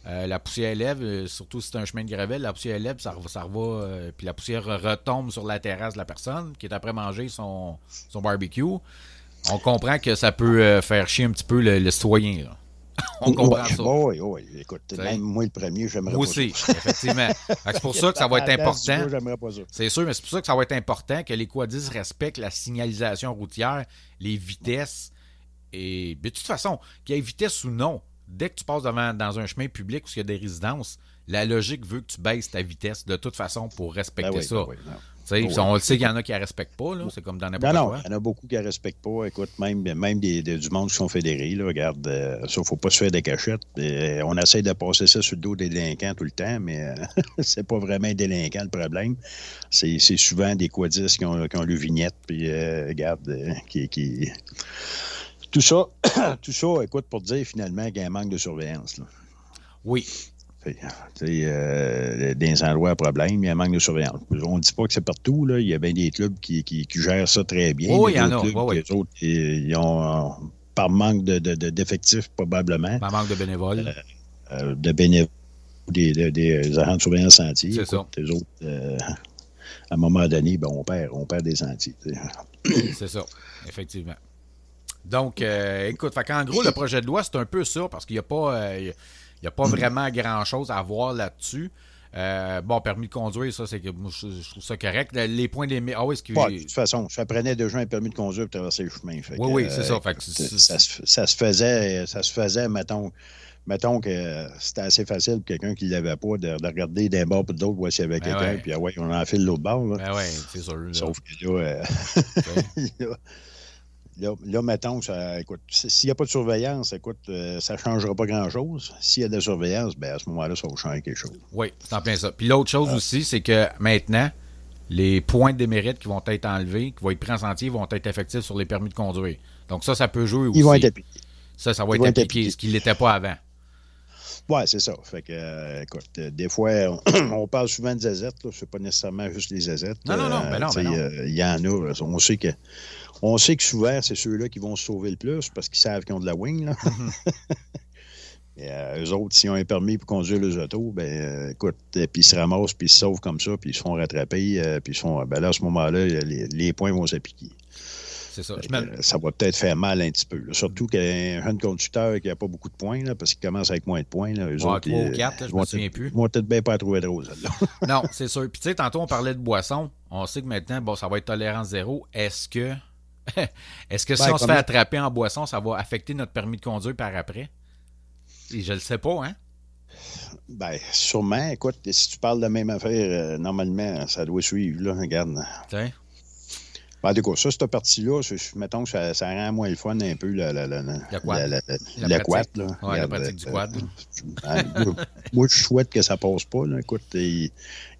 Euh, la poussière lève, euh, surtout si c'est un chemin de gravel, la poussière lève, ça, ça va, euh, puis la poussière retombe sur la terrasse de la personne qui est après manger son, son barbecue. On comprend que ça peut faire chier un petit peu le, citoyen. [LAUGHS] On comprend ça. Oui, oui, écoute, même moi le premier, j'aimerais pas aussi, effectivement. [LAUGHS] c'est pour ça que ça va être important. C'est sûr, mais c'est pour ça que ça va être important que les quadis respectent la signalisation routière, les vitesses. Et de toute façon, qu'il y ait vitesse ou non, dès que tu passes devant, dans un chemin public où il y a des résidences, la logique veut que tu baisses ta vitesse de toute façon pour respecter ben ça. Ben on le sait qu'il y en a qui ne respectent pas, c'est comme dans n'importe. Non, il y en a beaucoup qui ne respectent pas. Écoute, même, même des, du monde qui sont fédérés, là, regarde, euh, ça, il ne faut pas se faire des cachettes. Euh, on essaie de passer ça sur le dos des délinquants tout le temps, mais euh, [LAUGHS] c'est pas vraiment un délinquant le problème. C'est souvent des quadistes qui ont, qui ont le vignette, puis regarde, qui, qui... Tout ça, tout ça, écoute, pour dire finalement qu'il y a un manque de surveillance. Là. Oui, euh, des endroits à problème, il y a un manque de surveillance. On ne dit pas que c'est partout. Là. Il y a bien des clubs qui, qui, gèrent ça très bien. Oui, il y en a. Les autres, ils ont, par manque d'effectifs, de, probablement. Par manque de bénévoles. Euh, euh, de bénévoles, des, des, agents de surveillance sentiers. C'est ça. Les autres, euh, à un moment donné, ben, on, perd, on perd des sentiers. c'est ça, effectivement. Donc, écoute, en gros, le projet de loi, c'est un peu ça, parce qu'il n'y a pas. Il n'y a pas vraiment grand-chose à voir là-dessus. Euh, bon, permis de conduire, ça, c'est que je, trouve ça correct. Les points des. Ah oui, excusez. Ouais, de toute façon, ça prenait déjà un permis de conduire pour traverser le chemin. oui, oui, c'est ça. ça, se faisait, ça se faisait, mettons, mettons que c'était assez facile pour quelqu'un qui ne l'avait pas de, regarder d'un bord pour l'autre, voir s'il y avait ben quelqu'un, puis ah ouais, on en fait de l'autre bord. Là. Ben oui, c'est sûr. Sauf que là, euh, Là, [LAUGHS] mettons, ça, écoute, s'il n'y a pas de surveillance, écoute, euh, ça ne changera pas grand-chose. S'il y a de la surveillance, ben à ce moment-là, ça va changer quelque chose. Oui, c'est en plein ça. Puis l'autre chose ah. aussi, c'est que maintenant, les points de démérite qui vont être enlevés, qui vont être pris en sentier, vont être effectifs sur les permis de conduire. Donc ça, ça peut jouer aussi. Ils vont être appliqués. Ça, ça va être appliqué, ce qui ne l'était pas avant. Oui, c'est ça. Fait que, euh, écoute, euh, des fois, on, [CLEARS THROAT] parle souvent de ZZ, c'est pas nécessairement juste les ZZ. Non, non, non, mais ben non, ben Il y en a, on sait que on sait que souvent, c'est ceux-là qui vont se sauver le plus parce qu'ils savent qu'ils ont de la wing. Là. [LAUGHS] Et, euh, eux autres, s'ils ont un permis pour conduire les autos, ben euh, écoute, euh, puis ils se ramassent, puis ils se sauvent comme ça, puis ils se font rattraper, puis ils sont, ben là, à ce moment-là, les, points vont s'appliquer. C'est ça. ça va peut-être faire mal un petit peu. Surtout qu'un jeune conducteur qui n'a pas beaucoup de points, là, parce qu'il commence avec moins de points. Là, eux autres, 3 ou 4, je me souviens plus. Ils vont peut-être bien pas trouver drôle, là non, c'est sûr. Puis tu sais, tantôt, on parlait de boisson. On sait que maintenant, bon, ça va être tolérance zéro. Est-ce que [LAUGHS] Est-ce que si ben, on se fait attraper en boisson, ça va affecter notre permis de conduire par après? Et je le sais pas, hein? Ben, sûrement. Écoute, si tu parles de la même affaire, euh, normalement, ça doit suivre, là. Regarde. Tiens. Ben, du coup, ça, cette partie-là, mettons que ça, ça, rend moins le fun un peu la, la, la, la quad. La, quad, là. Ouais, la pratique du quad. Ben, moi, je souhaite que ça passe pas. Là. Écoute, il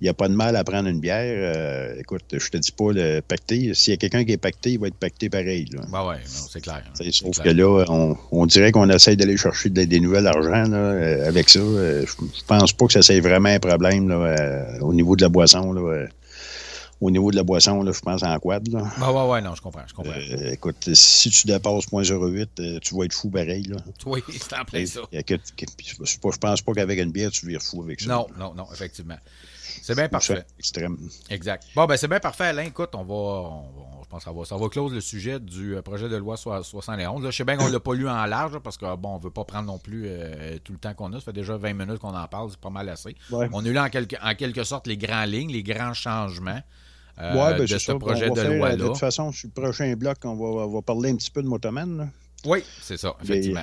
n'y a pas de mal à prendre une bière. Euh, écoute, je te dis pas le pacté. S'il y a quelqu'un qui est pacté, il va être pacté pareil. Là. Ben ouais, c'est clair. sauf que là, on, on dirait qu'on essaye d'aller chercher des, des nouvelles argent là, euh, avec ça. Euh, je pense pas que ça c'est vraiment un problème là, au niveau de la boisson. Là, au niveau de la boisson, là, je pense en quad. Là. Ah ouais, ouais, non, je comprends. Je comprends. Euh, écoute, si tu dépasses 0.08, euh, tu vas être fou pareil. Là. Oui, c'est en plein ça. je pense pas qu'avec une bière, tu vires fou avec ça. Non, non, non, effectivement. C'est bien parfait. Extrême. Exact. Bon, ben c'est bien parfait, Alain. Écoute, on va, je pense que ça va, ça va close le sujet du euh, projet de loi 71. Là, je sais bien qu'on ne l'a pas lu en large parce que bon, on ne veut pas prendre non plus tout le temps qu'on a. Ça fait déjà 20 minutes qu'on en parle, c'est pas mal assez. On a lu en quelque, en quelque sorte les grands lignes, les grands changements. Euh, ouais, ben, de ce projet de loi-là. De toute façon, sur le prochain bloc, on va, on va parler un petit peu de Motoman. Oui, c'est ça, effectivement.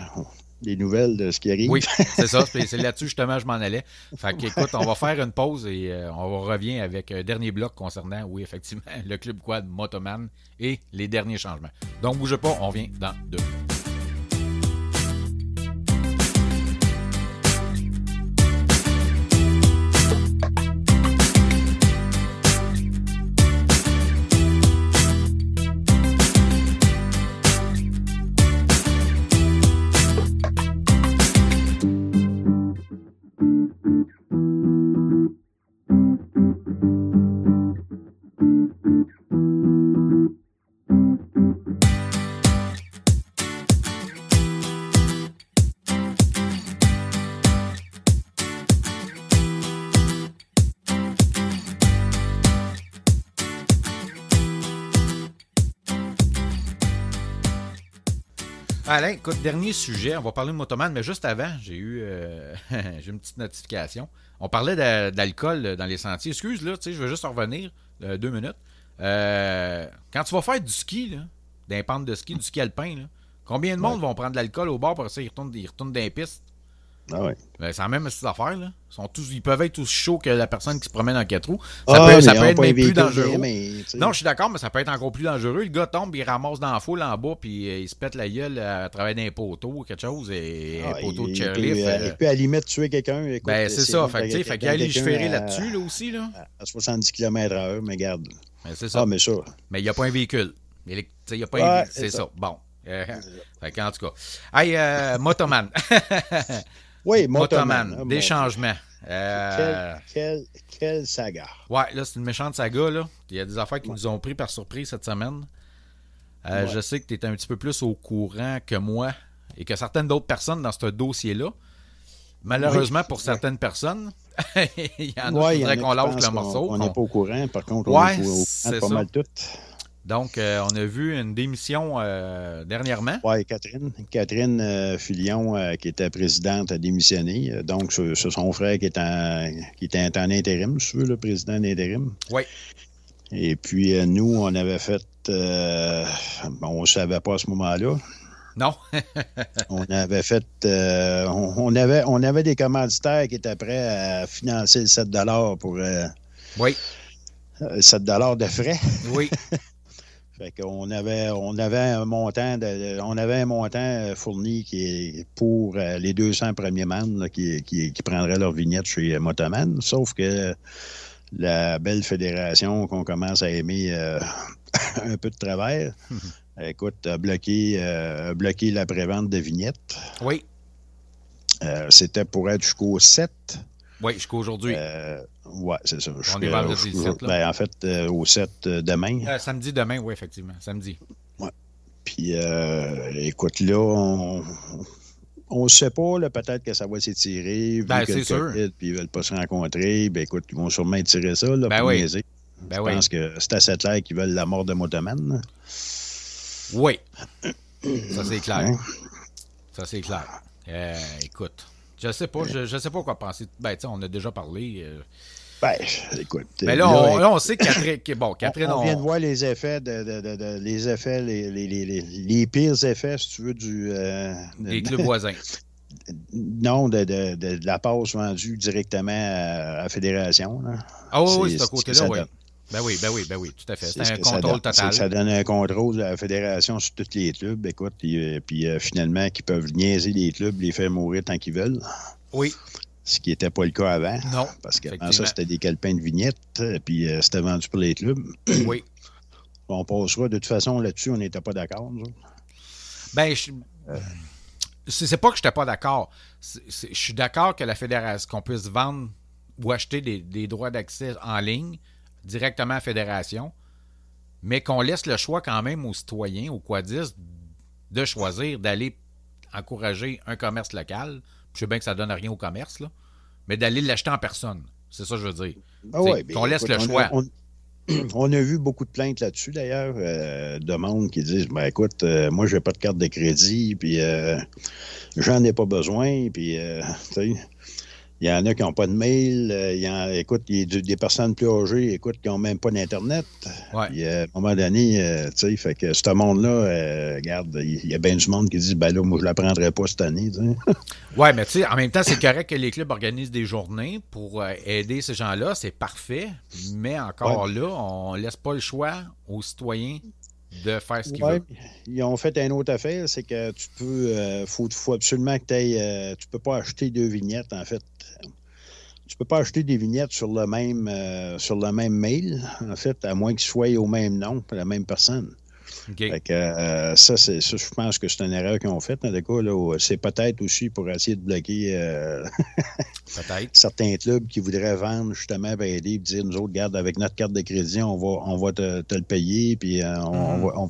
Les, nouvelles de ce qui arrive. Oui, c'est ça. C'est [LAUGHS] là-dessus, justement, je m'en allais. Fait qu'écoute, on va faire une pause et euh, on revient avec un dernier bloc concernant, oui, effectivement, [LAUGHS] le Club Quad Motoman et les derniers changements. Donc, bougez pas, on vient dans deux Alain, écoute, dernier sujet, on va parler de Motoman, mais juste avant, j'ai eu euh, [LAUGHS] j'ai une petite notification. On parlait d'alcool dans les sentiers. Excuse, là, tu sais, je veux juste revenir euh, deux minutes. Euh, quand tu vas faire du ski, là, d'un pente de ski, du ski alpin, là, combien de monde vont prendre de l'alcool au bord pour ça, ils retournent, ils retournent dans les pistes? Ah ouais. Ben, c'est la même affaire. Là. Ils, sont tous, ils peuvent être aussi chauds que la personne qui se promène en quatre roues. Ça ah, peut, ça peut être même plus dangereux. non, je suis d'accord, mais ça peut être encore plus dangereux. Le gars tombe, il ramasse dans la foule en bas, puis euh, il se pète la gueule à travers des poteaux ou quelque chose. Et ah, un poteau de chairlift. Il, euh, peut à la limite tuer quelqu'un. Ben, c'est ça. Fait, fait, fait qu'il y a légiférer là-dessus là aussi. Là. À 70 km/h, mais garde. Ben, c'est ça. Ah, mais ça. Mais il n'y a pas un véhicule. Il n'y a pas un véhicule. C'est ça. Bon. Euh, [LAUGHS] fait en tout cas. Hey, euh, Motoman. [LAUGHS] [LAUGHS] Oui, Motoman. Des changements. Euh... Quelle, quelle, saga. Ouais, là, c'est une méchante saga. Là. Il y a des affaires qui nous ont pris par surprise cette semaine. Euh, je sais que tu es un petit peu plus au courant que moi et que certaines d'autres personnes dans ce dossier-là. Malheureusement, pour certaines personnes, [LAUGHS] il y en a qui voudraient qu'on lâche le morceau. On n'est pas au courant, par contre, on est au courant pas mal tout. Donc, euh, on a vu une démission euh, dernièrement. Oui, Catherine. Catherine euh, Filion, qui était présidente, a démissionné. Donc, c'est son frère qui est en, qui était en intérim, si tu veux, le président d'intérim. Oui. Et puis, nous, on avait fait. bon, on ne savait pas à ce moment-là. Non. [LAUGHS] on avait fait. On, avait, on avait des commanditaires qui étaient prêts à financer le 7 pour. oui. 7 de frais. Oui. [LAUGHS] Fait qu'on avait, on avait un montant, on avait un montant euh, fourni qui est pour euh, les 200 premiers membres qui, qui, prendraient leur vignette chez Motoman. Sauf que la belle fédération qu'on commence à aimer euh, [LAUGHS] un peu de travers, écoute, a bloqué, bloqué la prévente de vignettes. Oui. C'était pour être jusqu'au 7. Oui, jusqu'aujourd'hui. Oui, c'est ça. On est vendredi 7. Ben, en fait, euh, au 7 euh, demain. Euh, samedi demain, oui, effectivement. Samedi. Oui. Puis, écoute, là, on ne sait pas, peut-être que ça va s'étirer. Ben, c'est sûr. Puis ils ne veulent pas se rencontrer. Ben, écoute, ils vont sûrement étirer ça là, ben pour oui. Ben Je pense que c'est assez clair qu'ils veulent la mort de Motoman. Oui. Ça, c'est clair. Hein? Ça, c'est clair. écoute. Je sais pas, je, je sais pas quoi penser. Ben, tu sais, on a déjà parlé. Euh... Ben, écoute. Mais là, on, là, on sait que Catherine. Bon, [LAUGHS] Catherine, on, on, vient de voir les effets, de, de, de, de les effets, les, les, les, les, pires effets, si tu veux, du. Euh, des clubs voisins. [LAUGHS] Non, de, la passe vendue directement à, la fédération. Là. Ah oui, oui, c'est à côté-là, oui. Ben oui, ben oui, ben oui, tout à fait. C'est un contrôle total. Ça donne un contrôle de la fédération sur tous les clubs, écoute, puis, euh, puis euh, finalement, qui peuvent niaiser les clubs, les faire mourir tant qu'ils veulent. Oui. Ce qui n'était pas le cas avant. Non. Parce qu'avant ça, c'était des calepins de vignettes, puis euh, c'était vendu pour les clubs. [CLEARS THROAT] Oui. On passera. De toute façon, là-dessus, on n'était pas d'accord, nous Ben, je... c'est pas que je n'étais pas d'accord. Je suis d'accord que la fédération, qu'on puisse vendre ou acheter des, des droits d'accès en ligne directement à la fédération, mais qu'on laisse le choix quand même aux citoyens, aux quadistes, de choisir d'aller encourager un commerce local. Je sais bien que ça ne donne rien au commerce, là, mais d'aller l'acheter en personne. C'est ça que je veux dire. Ah ouais, qu'on laisse le choix. [CLEARS THROAT] On, a vu beaucoup de plaintes là-dessus, d'ailleurs, euh, de monde qui disent ben écoute, euh, moi, je n'ai pas de carte de crédit, puis euh, j'en ai pas besoin, puis, [LAUGHS] tu sais il y en a qui n'ont pas de mail. Euh, il y en, écoute, il y a des personnes plus âgées, écoute, qui n'ont même pas d'Internet. Ouais. à un moment donné, euh, tu sais, fait que ce monde-là, euh, regarde, il y a bien du monde qui dit, ben là, moi, je ne la prendrai pas cette année. [LAUGHS] oui, mais tu sais, en même temps, c'est correct que les clubs organisent des journées pour aider ces gens-là. C'est parfait. Mais encore là, on laisse pas le choix aux citoyens de faire ce qu'ils veulent. Ils ont fait une autre affaire, c'est que tu peux, euh, faut, faut, absolument que tu ailles, euh, tu peux pas acheter deux vignettes, en fait. Tu peux pas acheter des vignettes sur le même, euh, sur le même mail, en fait, à moins qu'ils soient au même nom, la même personne. Euh, ça, c'est, je pense que c'est une erreur qu'ils ont faite. c'est peut-être aussi pour essayer de bloquer euh, [LAUGHS] certains clubs qui voudraient vendre justement pour aider et dire nous autres, garde, avec notre carte de crédit, on va, on va te, le payer, puis euh, on, mm-hmm. va,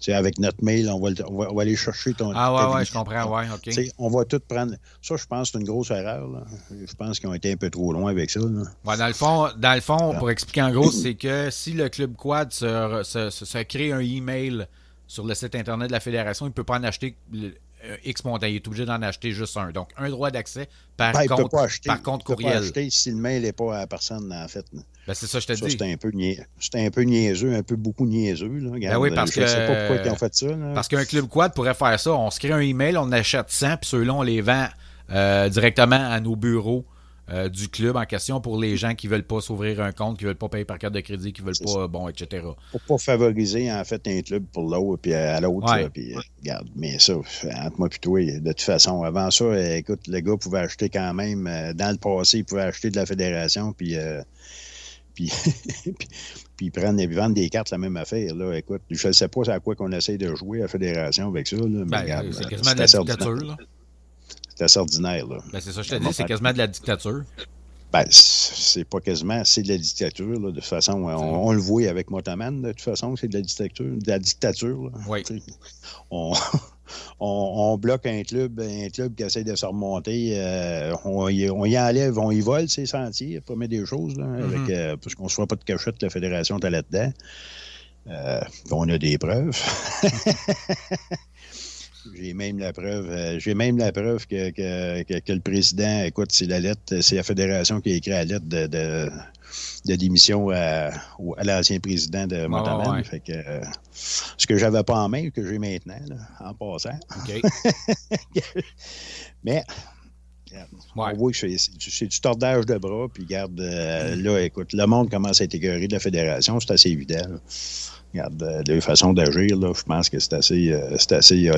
c'est avec notre mail, on va, on va, aller chercher ton. Ah, ouais, ouais, je comprends, ouais, OK. on va tout prendre. Ça, je pense que c'est une grosse erreur. Là. Je pense qu'ils ont été un peu trop loin avec ça. Ouais, dans le fond, dans le fond pour expliquer en gros, [CLEARS THROAT] c'est que si le Club Quad se, se, se, crée un email sur le site Internet de la Fédération, il ne peut pas en acheter X montant. Il est obligé d'en acheter juste un. Donc, un droit d'accès par, ben, compte, acheter, par compte courriel. Il peut pas acheter si le mail n'est pas à la personne, en fait. Ben, c'est ça, je te dis. C'était un, peu un peu niaiseux, un peu beaucoup niaiseux. Là. ben oui, parce je que. sais pas pourquoi ils ont fait ça. Parce qu'un club quad pourrait faire ça. On se crée un email, on achète 100, puis ceux-là, on les vend euh, directement à nos bureaux euh, du club en question pour les gens qui ne veulent pas s'ouvrir un compte, qui ne veulent pas payer par carte de crédit, qui ne veulent pas, bon, etc. Pour pas favoriser, en fait, un club pour l'autre, puis à l'autre, puis regarde, mais ça, entre moi et toi, de toute façon, avant ça, écoute, le gars pouvait acheter quand même, euh, dans le passé, il pouvait acheter de la fédération, puis... [LAUGHS] puis, puis, prendre et vendre des cartes, la même affaire. Là. Écoute, je ne sais pas à quoi qu'on essaie de jouer à la fédération avec ça. Là, mais ben, c'est quasiment de la dictature. Là. C'est assez ordinaire. Là. Ben, c'est ça, je te dis, c'est quasiment de la dictature. Ben, c'est pas quasiment, c'est de la dictature. Là, de toute façon, on, le voit avec Motaman, de toute façon, c'est de la dictature. De la dictature oui. [LAUGHS] On, on, bloque un club, un club qui essaie de se remonter. Euh, on, y, on, y, enlève, on y vole ses sentiers, pas des choses, là, avec, mm-hmm. euh, parce qu'on ne soit pas de cachette, la fédération est là-dedans. Euh, on a des preuves. [LAUGHS] J'ai même la preuve. Euh, j'ai même la preuve que, que, le président, écoute, c'est la lettre, c'est la fédération qui a écrit la lettre de, de, de démission à, à l'ancien président de Montana. Fait que ce que j'avais pas en main, que j'ai maintenant, en passant. [LAUGHS] Mais on voit que c'est du tordage de bras, puis garde, euh, là, écoute, le monde commence à être écœuré de la fédération, c'est assez évident. Regarde, de façon d'agir, là, je pense que c'est assez, euh, c'est assez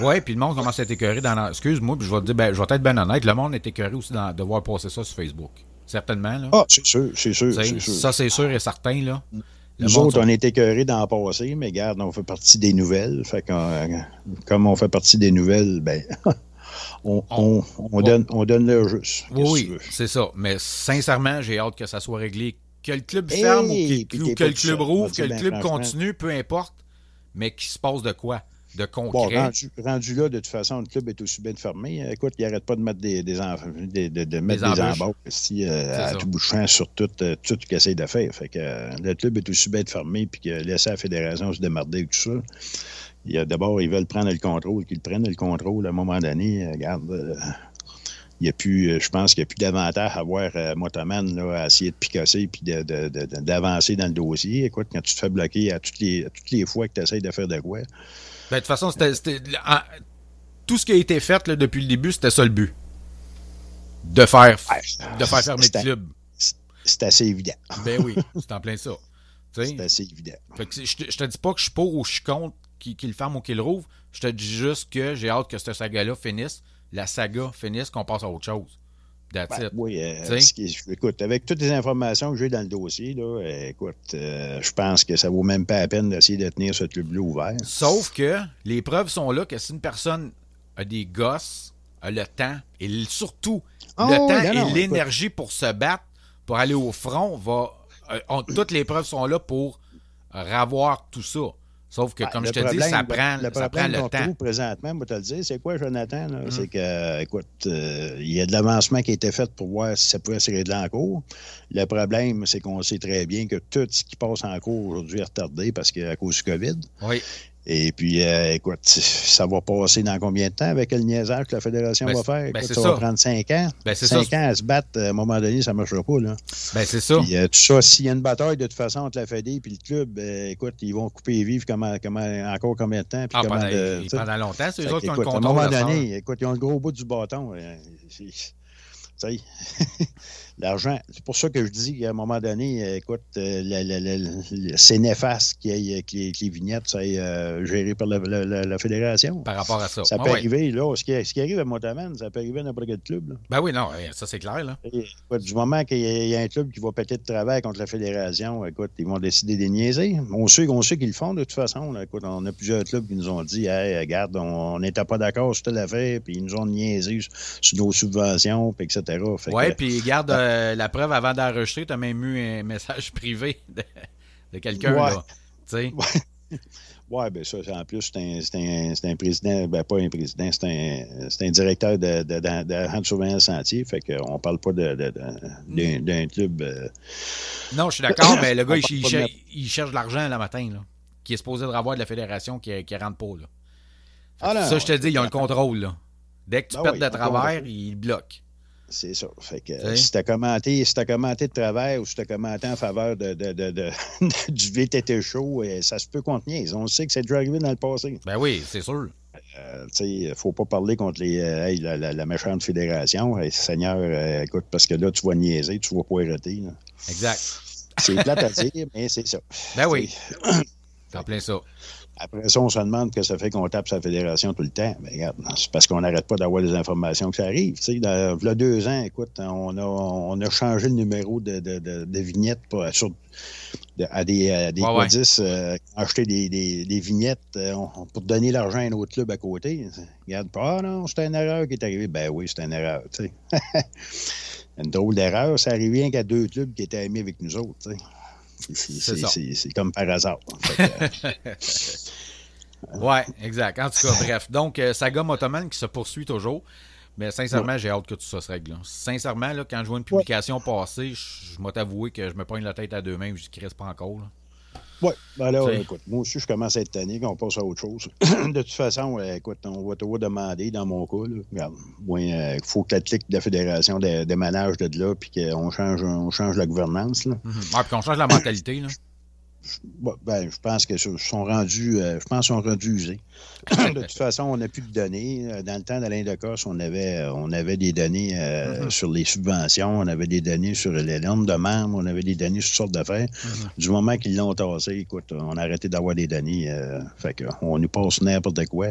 Oui, puis le monde commence à être écœuré dans. Excuse-moi, puis je vais te dire, ben, je vais être bien honnête, le monde est écœuré aussi de voir passer ça sur Facebook. Certainement. Là. Ah, c'est sûr, c'est sûr, Ça, c'est sûr et certain. Là. Nous autres, on est écœurés d'en passer, mais regarde, on fait partie des nouvelles. Fait euh, comme on fait partie des nouvelles, ben. [LAUGHS] On, on, on, donne, on donne le juste. Oui, c'est ça. Mais sincèrement, j'ai hâte que ça soit réglé que le club ferme ou, que le club rouvre, que le club continue, peu importe, mais qu'il se passe de quoi? De concret? Bon, rendu, là, de toute façon, le club est aussi bien fermé. Écoute, il n'arrête pas de mettre des, des, de, de, mettre des, embauches ici, euh, à tout bout sur tout, euh, tout ce qu'il essaie de faire. Fait que, euh, le club est aussi bien fermé puis que laisser la fédération se démarder et tout ça. D'abord, ils veulent prendre le contrôle, qu'ils prennent le contrôle à un moment donné. Regarde, il y a plus, euh, je pense qu'il n'y a plus d'avantage à voir euh, Motoman là, à essayer de picasser puis d'avancer dans le dossier. Écoute, quand tu te fais bloquer à toutes les, toutes les fois que tu essaies de faire de quoi. Ben, de toute façon, tout ce qui a été fait là, depuis le début, c'était ça le but. De faire, de faire fermer le club. C'est assez évident. Ben oui, [LAUGHS] c'est en plein ça. C'est assez évident. je, te, te dis pas que je suis pour ou je suis contre qu'il le ferme ou qu'il le rouvre. Je te dis juste que j'ai hâte que ce saga-là finisse la saga finisse, qu'on passe à autre chose. Ben, oui, euh, écoute, avec toutes les informations que j'ai dans le dossier, là, écoute, euh, je pense que ça vaut même pas la peine d'essayer de tenir ce club-là ouvert. Sauf que les preuves sont là que si une personne a des gosses, a le temps, et surtout le oh, temps et l'énergie pour se battre, pour aller au front, va, euh, toutes les preuves sont là pour revoir tout ça. Sauf que, ben, comme je te dis, ça prend le, ça prend le temps. présentement, moi, te le dire, c'est quoi, Jonathan? Mm. C'est que, écoute, euh, il y a de l'avancement qui a été fait pour voir si ça pouvait se régler en cours. Le problème, c'est qu'on sait très bien que tout ce qui passe en cours aujourd'hui est retardé parce qu'à cause du COVID. Oui. Et puis, euh, écoute, ça va passer dans combien de temps avec le niaisage que la Fédération ben, va faire? Ben, ça, va prendre cinq ans. Ben, cinq ans à se battre, à un moment donné, ça ne marchera pas. Là. Ben, c'est ça. Puis, euh, tout ça, s'il y a une bataille de toute façon entre la Fédé et le club, écoute, ils vont couper et vivre comment, comment, encore combien de temps? Puis ah, comment pendant, de, pendant longtemps, c'est eux autres qui ont le contrôle. À un moment donné, écoute, ils ont le gros bout du bâton. [LAUGHS] [LAUGHS] l'argent, c'est pour ça que je dis qu'à un moment donné, euh, écoute, euh, c'est néfaste qu'il y ait que les, vignettes soient euh, gérées par la, fédération. Par rapport à ça. Ça peut arriver, là, ce qui, arrive à Motaman, ça peut arriver à n'importe quel club. Là. Ben oui, non, ça c'est clair. Là. du moment qu'il y, a un club qui va péter de travail contre la fédération, écoute, ils vont décider de niaiser. On sait, on sait qu'ils le font de toute façon. Écoute, on a plusieurs clubs qui nous ont dit, hey, regarde, on n'était pas d'accord sur telle affaire, puis ils nous ont niaisé sur nos subventions, puis etc. Oui, puis garde euh, la preuve avant d'enregistrer, tu as même eu un message [LAUGHS] privé de, quelqu'un. Ouais. Là, ouais. Oui, bien ça, en plus, c'est un, un, un, président, ben pas un président, c'est un, un, directeur de, de, de, de surveillance sentier, fait qu'on ne parle pas d'un club. Euh, non, je suis d'accord, [COUGHS] mais le gars, il, cherche de l'argent le matin, là. qui est supposé de revoir de la fédération qui ne rentre pas. Là. Ah ça, je te dis, ils ont le contrôle. Là. Dès que tu ben pètes de travers, ils bloquent. C'est ça. Fait que si tu as commenté, si as commenté de travers ou si tu as commenté en faveur de, de, de, [LAUGHS] du VTT show, euh, ça se peut contenir. On sait que c'est déjà arrivé dans le passé. Ben oui, c'est sûr. Euh, il ne faut pas parler contre les, euh, la, méchante fédération. Seigneur, écoute, parce que là, tu vas niaiser, tu vas pas arrêter. Exact. C'est plate à dire, mais c'est ça. Ben oui. C'est [CLEARS THROAT] en plein ça. Après ça, on se demande que ça fait qu'on tape sa fédération tout le temps. Mais regarde, c'est parce qu'on n'arrête pas d'avoir des informations que ça arrive. Tu sais, il y a deux ans, écoute, on a, on a changé le numéro de, de, de, vignettes pour, sur, à des, à des euh, acheter des, des, des vignettes euh, pour donner l'argent à un autre club à côté. Regarde, ah non, c'est une erreur qui est arrivée. Ben oui, c'est une erreur. Tu sais. [LAUGHS] une drôle d'erreur, ça arrivait rien qu'à deux clubs qui étaient amis avec nous autres. Tu sais. C'est comme par hasard. [LAUGHS] ouais, exact. En tout cas, bref. Donc, euh, Saga Motoman qui se poursuit toujours. Mais sincèrement, j'ai hâte que tout ça se règle. Sincèrement, là, quand je vois une publication passer, je, je que je me pogne la tête à deux mains et je ne pas encore. Oui, ben là, écoute, moi aussi, je commence à être tanné qu'on passe à autre chose. [CLEARS THROAT] de toute façon, écoute, on va te demander, dans mon cas, là, regarde, il euh, faut que la clique de la fédération déménage de, de là, puis qu'on change, on change la gouvernance. Là. Mm -hmm. puis qu'on change la mentalité. Là ben, je pense que sont rendus, euh, je pense sont rendus usés. [COUGHS] de toute façon, on n'a plus de données. Euh, dans le temps d'Alain Decos, on avait, euh, on avait des données mm-hmm. sur les subventions, on avait des données sur les normes de membres, on avait des données sur toutes sortes d'affaires. Mm-hmm. Du moment qu'ils l'ont tassé, écoute, on a arrêté d'avoir des données. fait on nous passe n'importe quoi.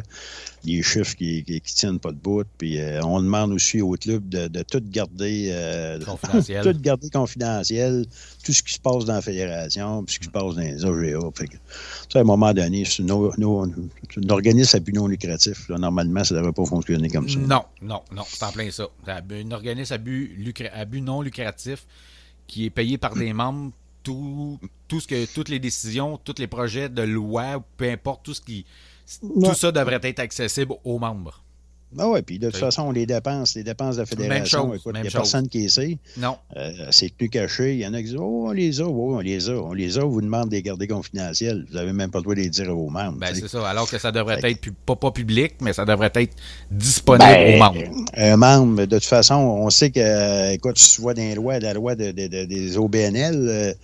Des chiffres qui, qui, tiennent pas de bout. Puis on demande aussi au club de, de tout garder confidentiel. [LAUGHS] tout garder confidentiel, tout ce qui se passe dans la fédération, puis ce qui se passe dans les OGA. à un moment donné, c'est un organisme à but non lucratif. normalement, ça ne devrait pas fonctionner comme ça. Non, non, non, c'est en plein ça. Un organisme à but, à but non lucratif qui est payé par des membres tout, tout ce que, toutes les décisions, tous les projets de loi, peu importe, tout ce qui. Tout ça devrait être accessible aux membres. Ah oui, puis de toute façon, on les dépense, les dépenses de la fédération, il n'y a personne qui sait. Non. Euh, c'est plus caché. Il y en a qui disent Oh, on les a, oh, on les a, on les a, on vous demande de les garder confidentiels. Vous n'avez même pas le droit de les dire aux membres. Ben, c'est ça. Alors que ça devrait être pas, pas public, mais ça devrait être disponible ben, aux membres. Un membre, de toute façon, on sait que, écoute, tu vois dans les lois, la loi de, des OBNL,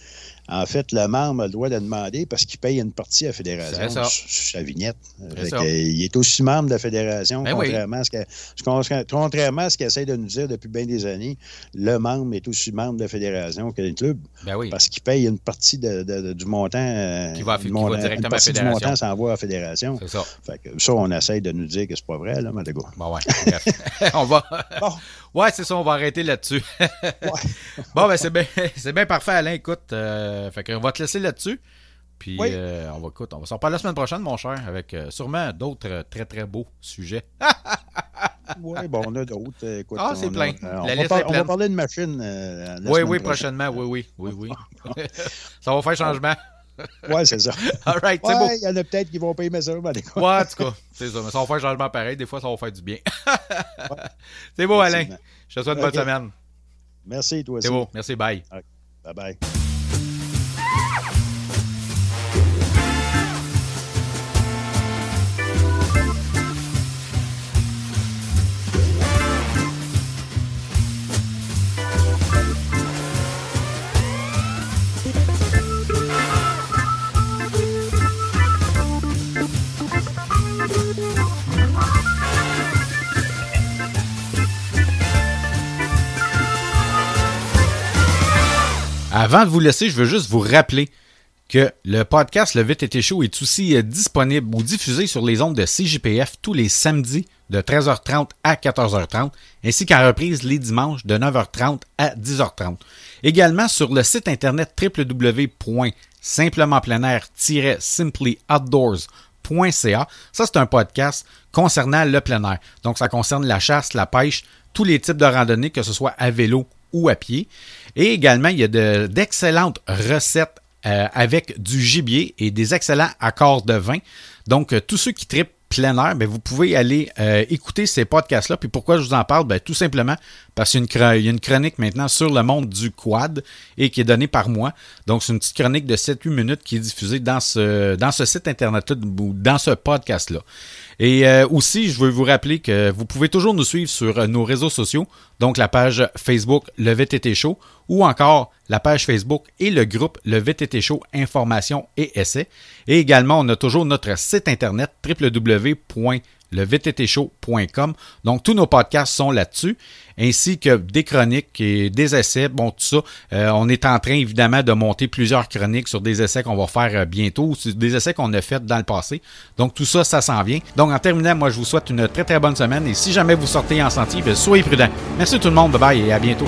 en fait, le membre a le droit de demander parce qu'il paye une partie à la fédération sur sa vignette. il est aussi membre de la fédération, ben contrairement, à ce que, contrairement à ce qu'il essaie de nous dire depuis bien des années. Le membre est aussi membre de la fédération que le club ben parce qu'il paye une partie de, du montant. Euh, qui va, qui va directement à la fédération. du montant s'envoie à la fédération. C'est ça. Fait que ça, on essaie de nous dire que c'est pas vrai, là, mais Bon, ouais. [LAUGHS] on va. Ouais, c'est ça, on va arrêter là-dessus. [LAUGHS] bon, ben c'est bien, c'est bien parfait, Alain. Écoute, euh, fait qu'on va te laisser là-dessus. Puis euh, on va écoute, on va s'en parler la semaine prochaine, mon cher, avec euh, sûrement d'autres très très beaux sujets. [LAUGHS] oui, bon, on a d'autres. ah, c'est plein. la liste est pleine. on va parler de machine. oui, oui, prochainement, oui, oui, oui, oui. [LAUGHS] ça va faire changement. Ouais, c'est ça. [LAUGHS] All right, c'est ouais, Il y en a peut-être qui vont pas aimer ça. Mais ouais, en tout cas, c'est ça. Mais ça va faire changement pareil. Des fois, ça va faire du bien. C'est beau, Alain. Je te souhaite une bonne semaine. Merci, toi aussi. C'est beau. Merci. Bye. Bye Yeah! Avant de vous laisser, je veux juste vous rappeler que le podcast Le Vite été chaud est aussi euh, disponible ou diffusé sur les ondes de CJPF tous les samedis de 13h30 à 14h30, ainsi qu'en reprise les dimanches de 9h30 à 10h30. Également sur le site internet www.simplementpleinair-simplyoutdoors.ca. Ça, c'est un podcast concernant le plein air. Donc, ça concerne la chasse, la pêche, tous les types de randonnées, que ce soit à vélo ou à pied. Et également, il y a d'excellentes recettes euh, avec du gibier et des excellents accords de vin. Donc, euh, tous ceux qui tripent plein air, ben, vous pouvez aller euh, écouter ces podcasts-là. Puis pourquoi je vous en parle? Ben, tout simplement parce qu'il y, a une chronique maintenant sur le monde du quad et qui est donnée par moi. Donc, c'est une petite chronique de 7-8 minutes qui est diffusée dans ce, dans ce site Internet-là ou dans ce podcast-là. Et aussi, je veux vous rappeler que vous pouvez toujours nous suivre sur nos réseaux sociaux, donc la page Facebook Le VTT Show ou encore la page Facebook et le groupe Le VTT Show Information et Essais. Et également, on a toujours notre site internet www le Donc, tous nos podcasts sont là-dessus, ainsi que des chroniques et des essais. Bon, tout ça, euh, on est en train, évidemment, de monter plusieurs chroniques sur des essais qu'on va faire euh, bientôt, des essais qu'on a fait dans le passé. Donc, tout ça, ça s'en vient. Donc, en terminant, moi, je vous souhaite une très, très bonne semaine. Et si jamais vous sortez en sentier, ben, soyez prudents. Merci tout le monde. Bye bye et à bientôt.